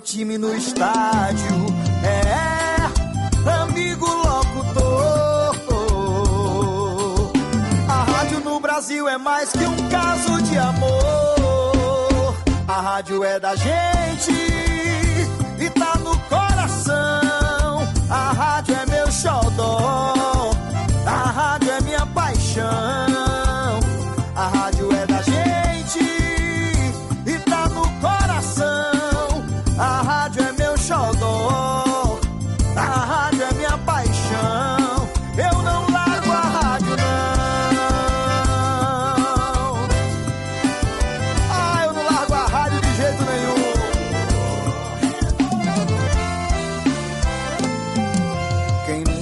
time no estádio. É, amigo locutor. A rádio no Brasil é mais que um caso de amor. A rádio é da gente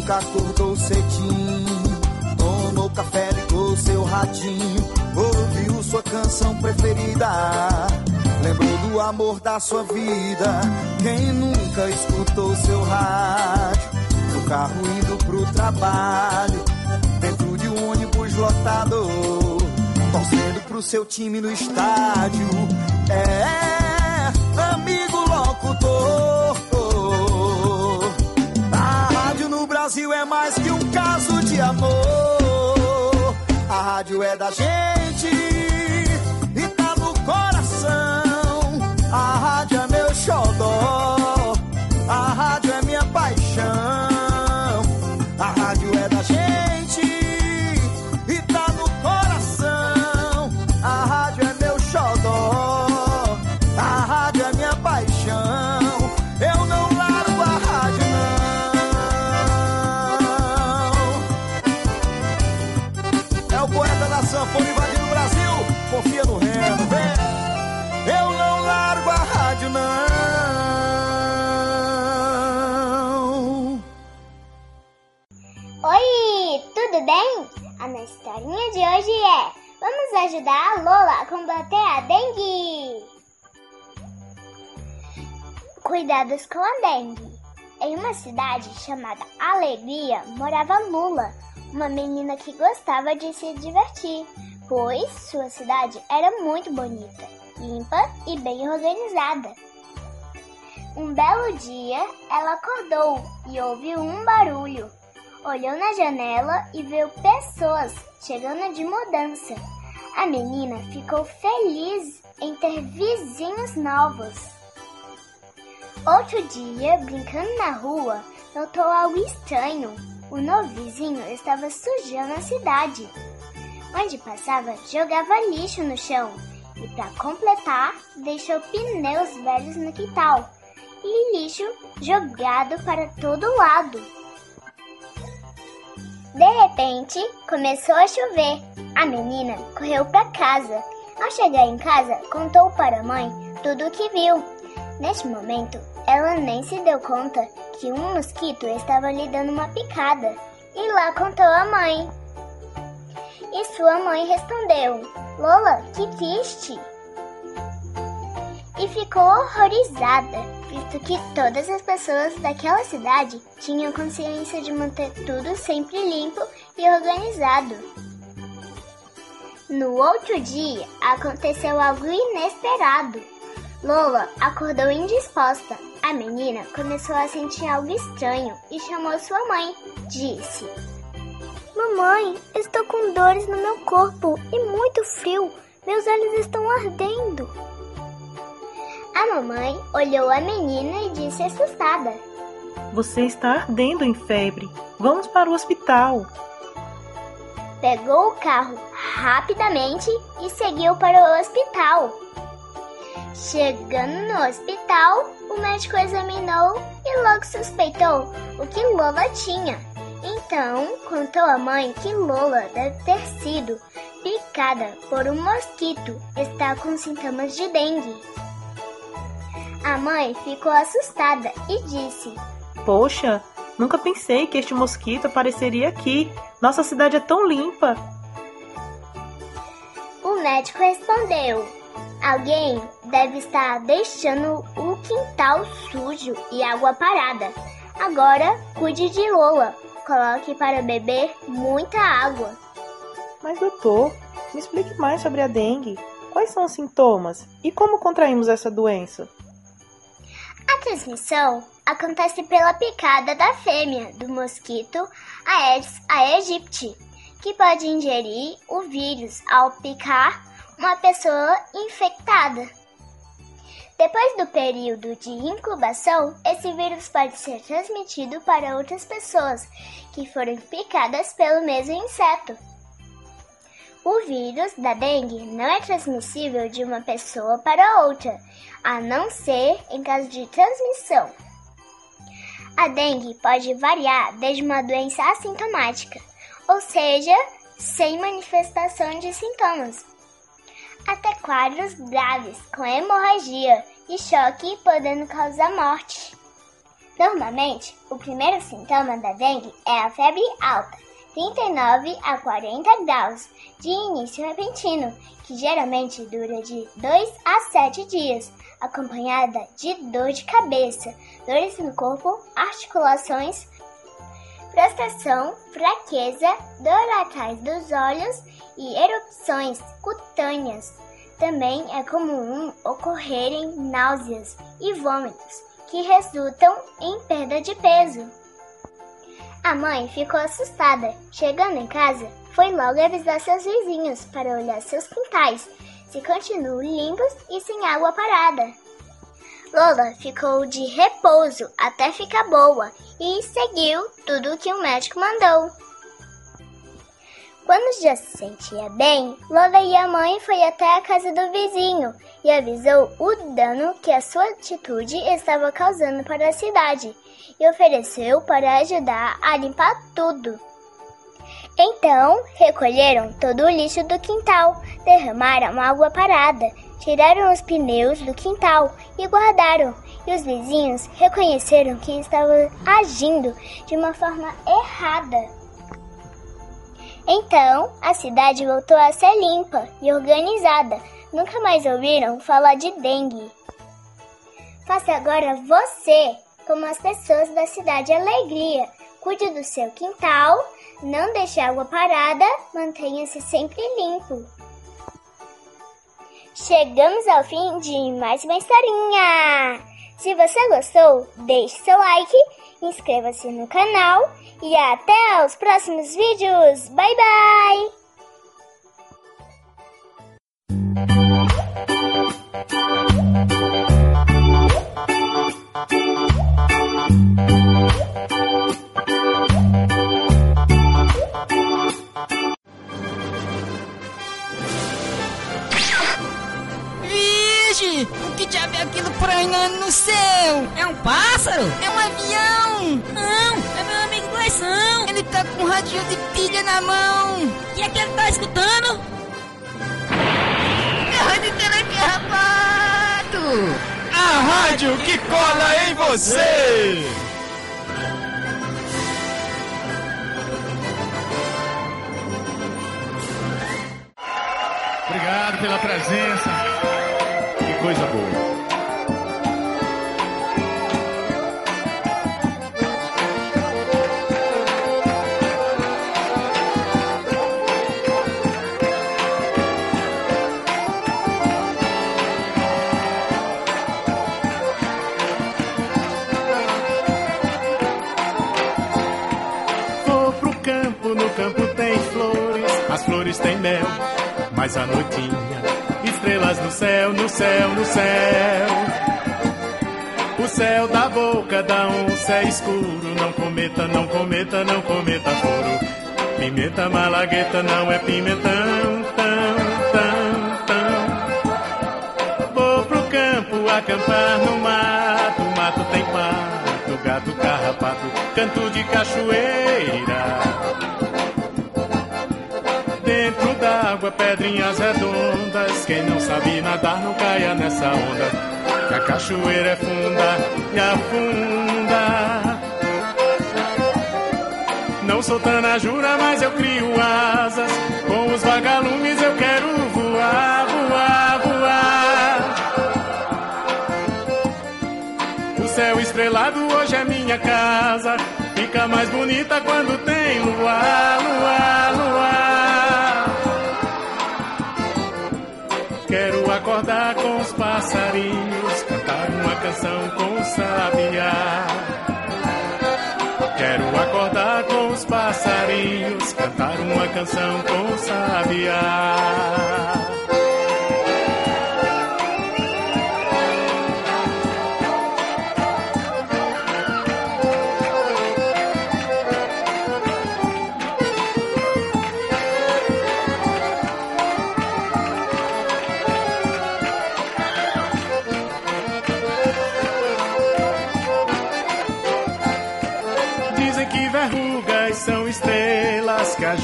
nunca acordou cedinho, tomou café, ligou seu ratinho, ouviu sua canção preferida, lembrou do amor da sua vida. Quem nunca escutou seu rádio, no carro indo pro trabalho, dentro de um ônibus lotado, torcendo pro seu time no estádio. É, mais que um caso de amor. A rádio é da gente bem? A minha historinha de hoje é: Vamos ajudar a Lola a combater a dengue. Cuidados com a dengue. Em uma cidade chamada Alegria morava Lula, uma menina que gostava de se divertir, pois sua cidade era muito bonita, limpa e bem organizada. Um belo dia, ela acordou e ouviu um barulho. Olhou na janela e viu pessoas chegando de mudança. A menina ficou feliz em ter vizinhos novos. Outro dia, brincando na rua, notou algo estranho. O novo vizinho estava sujando a cidade. Onde passava, jogava lixo no chão. E para completar, deixou pneus velhos no quintal e lixo jogado para todo lado. De repente, começou a chover. A menina correu para casa. Ao chegar em casa, contou para a mãe tudo o que viu. Neste momento, ela nem se deu conta que um mosquito estava lhe dando uma picada. E lá contou à mãe. E sua mãe respondeu: Lola, que triste! E ficou horrorizada, visto que todas as pessoas daquela cidade tinham consciência de manter tudo sempre limpo e organizado. No outro dia, aconteceu algo inesperado. Lola acordou indisposta. A menina começou a sentir algo estranho e chamou sua mãe. Disse: Mamãe, estou com dores no meu corpo e muito frio. Meus olhos estão ardendo. A mamãe olhou a menina e disse assustada: Você está ardendo em febre. Vamos para o hospital. Pegou o carro rapidamente e seguiu para o hospital. Chegando no hospital, o médico examinou e logo suspeitou o que Lola tinha. Então, contou à mãe que Lola deve ter sido picada por um mosquito. Está com sintomas de dengue. A mãe ficou assustada e disse: Poxa, nunca pensei que este mosquito apareceria aqui. Nossa cidade é tão limpa. O médico respondeu: Alguém deve estar deixando o quintal sujo e água parada. Agora, cuide de Lola. Coloque para beber muita água. Mas, doutor, me explique mais sobre a dengue. Quais são os sintomas e como contraímos essa doença? A transmissão acontece pela picada da fêmea do mosquito Aedes aegypti, que pode ingerir o vírus ao picar uma pessoa infectada. Depois do período de incubação, esse vírus pode ser transmitido para outras pessoas que foram picadas pelo mesmo inseto. O vírus da dengue não é transmissível de uma pessoa para outra, a não ser em caso de transmissão. A dengue pode variar desde uma doença assintomática, ou seja, sem manifestação de sintomas, até quadros graves com hemorragia e choque podendo causar morte. Normalmente, o primeiro sintoma da dengue é a febre alta, 39 a 40 graus, de início repentino, que geralmente dura de 2 a 7 dias, acompanhada de dor de cabeça, dores no corpo, articulações, prostração, fraqueza, dor atrás dos olhos e erupções cutâneas. Também é comum ocorrerem náuseas e vômitos, que resultam em perda de peso. A mãe ficou assustada. Chegando em casa, foi logo avisar seus vizinhos para olhar seus quintais, se continuam limpos e sem água parada. Lola ficou de repouso até ficar boa e seguiu tudo o que o médico mandou. Quando já se sentia bem, Lola e a mãe foi até a casa do vizinho e avisou o dano que a sua atitude estava causando para a cidade e ofereceu para ajudar a limpar tudo. Então, recolheram todo o lixo do quintal, derramaram água parada, tiraram os pneus do quintal e guardaram. E os vizinhos reconheceram que estavam agindo de uma forma errada. Então, a cidade voltou a ser limpa e organizada. Nunca mais ouviram falar de dengue. Faça agora você, como as pessoas da cidade Alegria. Cuide do seu quintal, não deixe água parada, mantenha-se sempre limpo. Chegamos ao fim de mais uma historinha! Se você gostou, deixe seu like, inscreva-se no canal e até os próximos vídeos! Bye bye! O que diabo é aquilo prainando no céu? É um pássaro? É um avião? Não, é meu amigo Gleison. Ele tá com um radinho de pilha na mão. O que é que ele tá escutando? É rádio telecarapado! A rádio que cola em você! Obrigado pela presença. Flores têm mel, mas a noitinha, estrelas no céu, no céu, no céu. O céu da boca da onça é escuro, não cometa, não cometa, não cometa furo. Pimenta malagueta não é pimentão, tão, tão, tão. Vou pro campo acampar no mato, o mato tem pato, gato carrapato, canto de cachoeira. D'água, pedrinhas redondas. Quem não sabe nadar não caia nessa onda. Que a cachoeira é funda e afunda. Não sou tanajura, mas eu crio asas. Com os vagalumes eu quero voar, voar, voar. O céu estrelado hoje é minha casa. Fica mais bonita quando tem luar, luar, luar. Quero acordar com os passarinhos, cantar uma canção com o sabiá. Quero acordar com os passarinhos, cantar uma canção com o sabiá.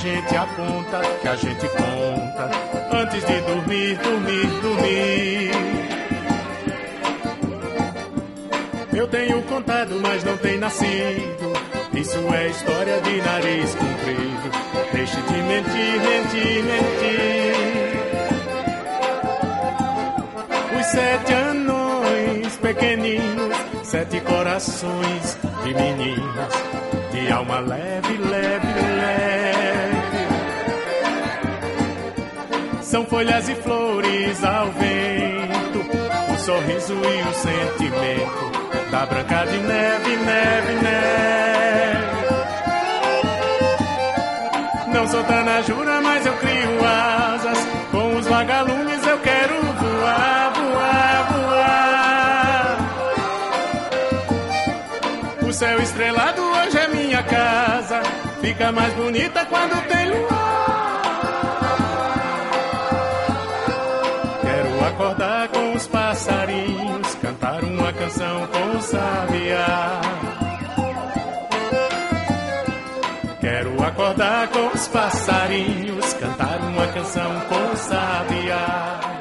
Gente aponta, que a gente conta antes de dormir, dormir, dormir. Eu tenho contado, mas não tem nascido. Isso é história de nariz comprido. Deixe de mentir, mentir, mentir. Os sete anões pequeninos, sete corações de meninas, de alma leve, leve, leve. São folhas e flores ao vento, o sorriso e o sentimento da branca de neve, neve, neve. Não sou Tanajura, mas eu crio asas. Com os vagalumes eu quero voar, voar, voar. O céu estrelado hoje é minha casa. Fica mais bonita quando tem luar. Sabiá. Quero acordar com os passarinhos, cantar uma canção com o sabiá.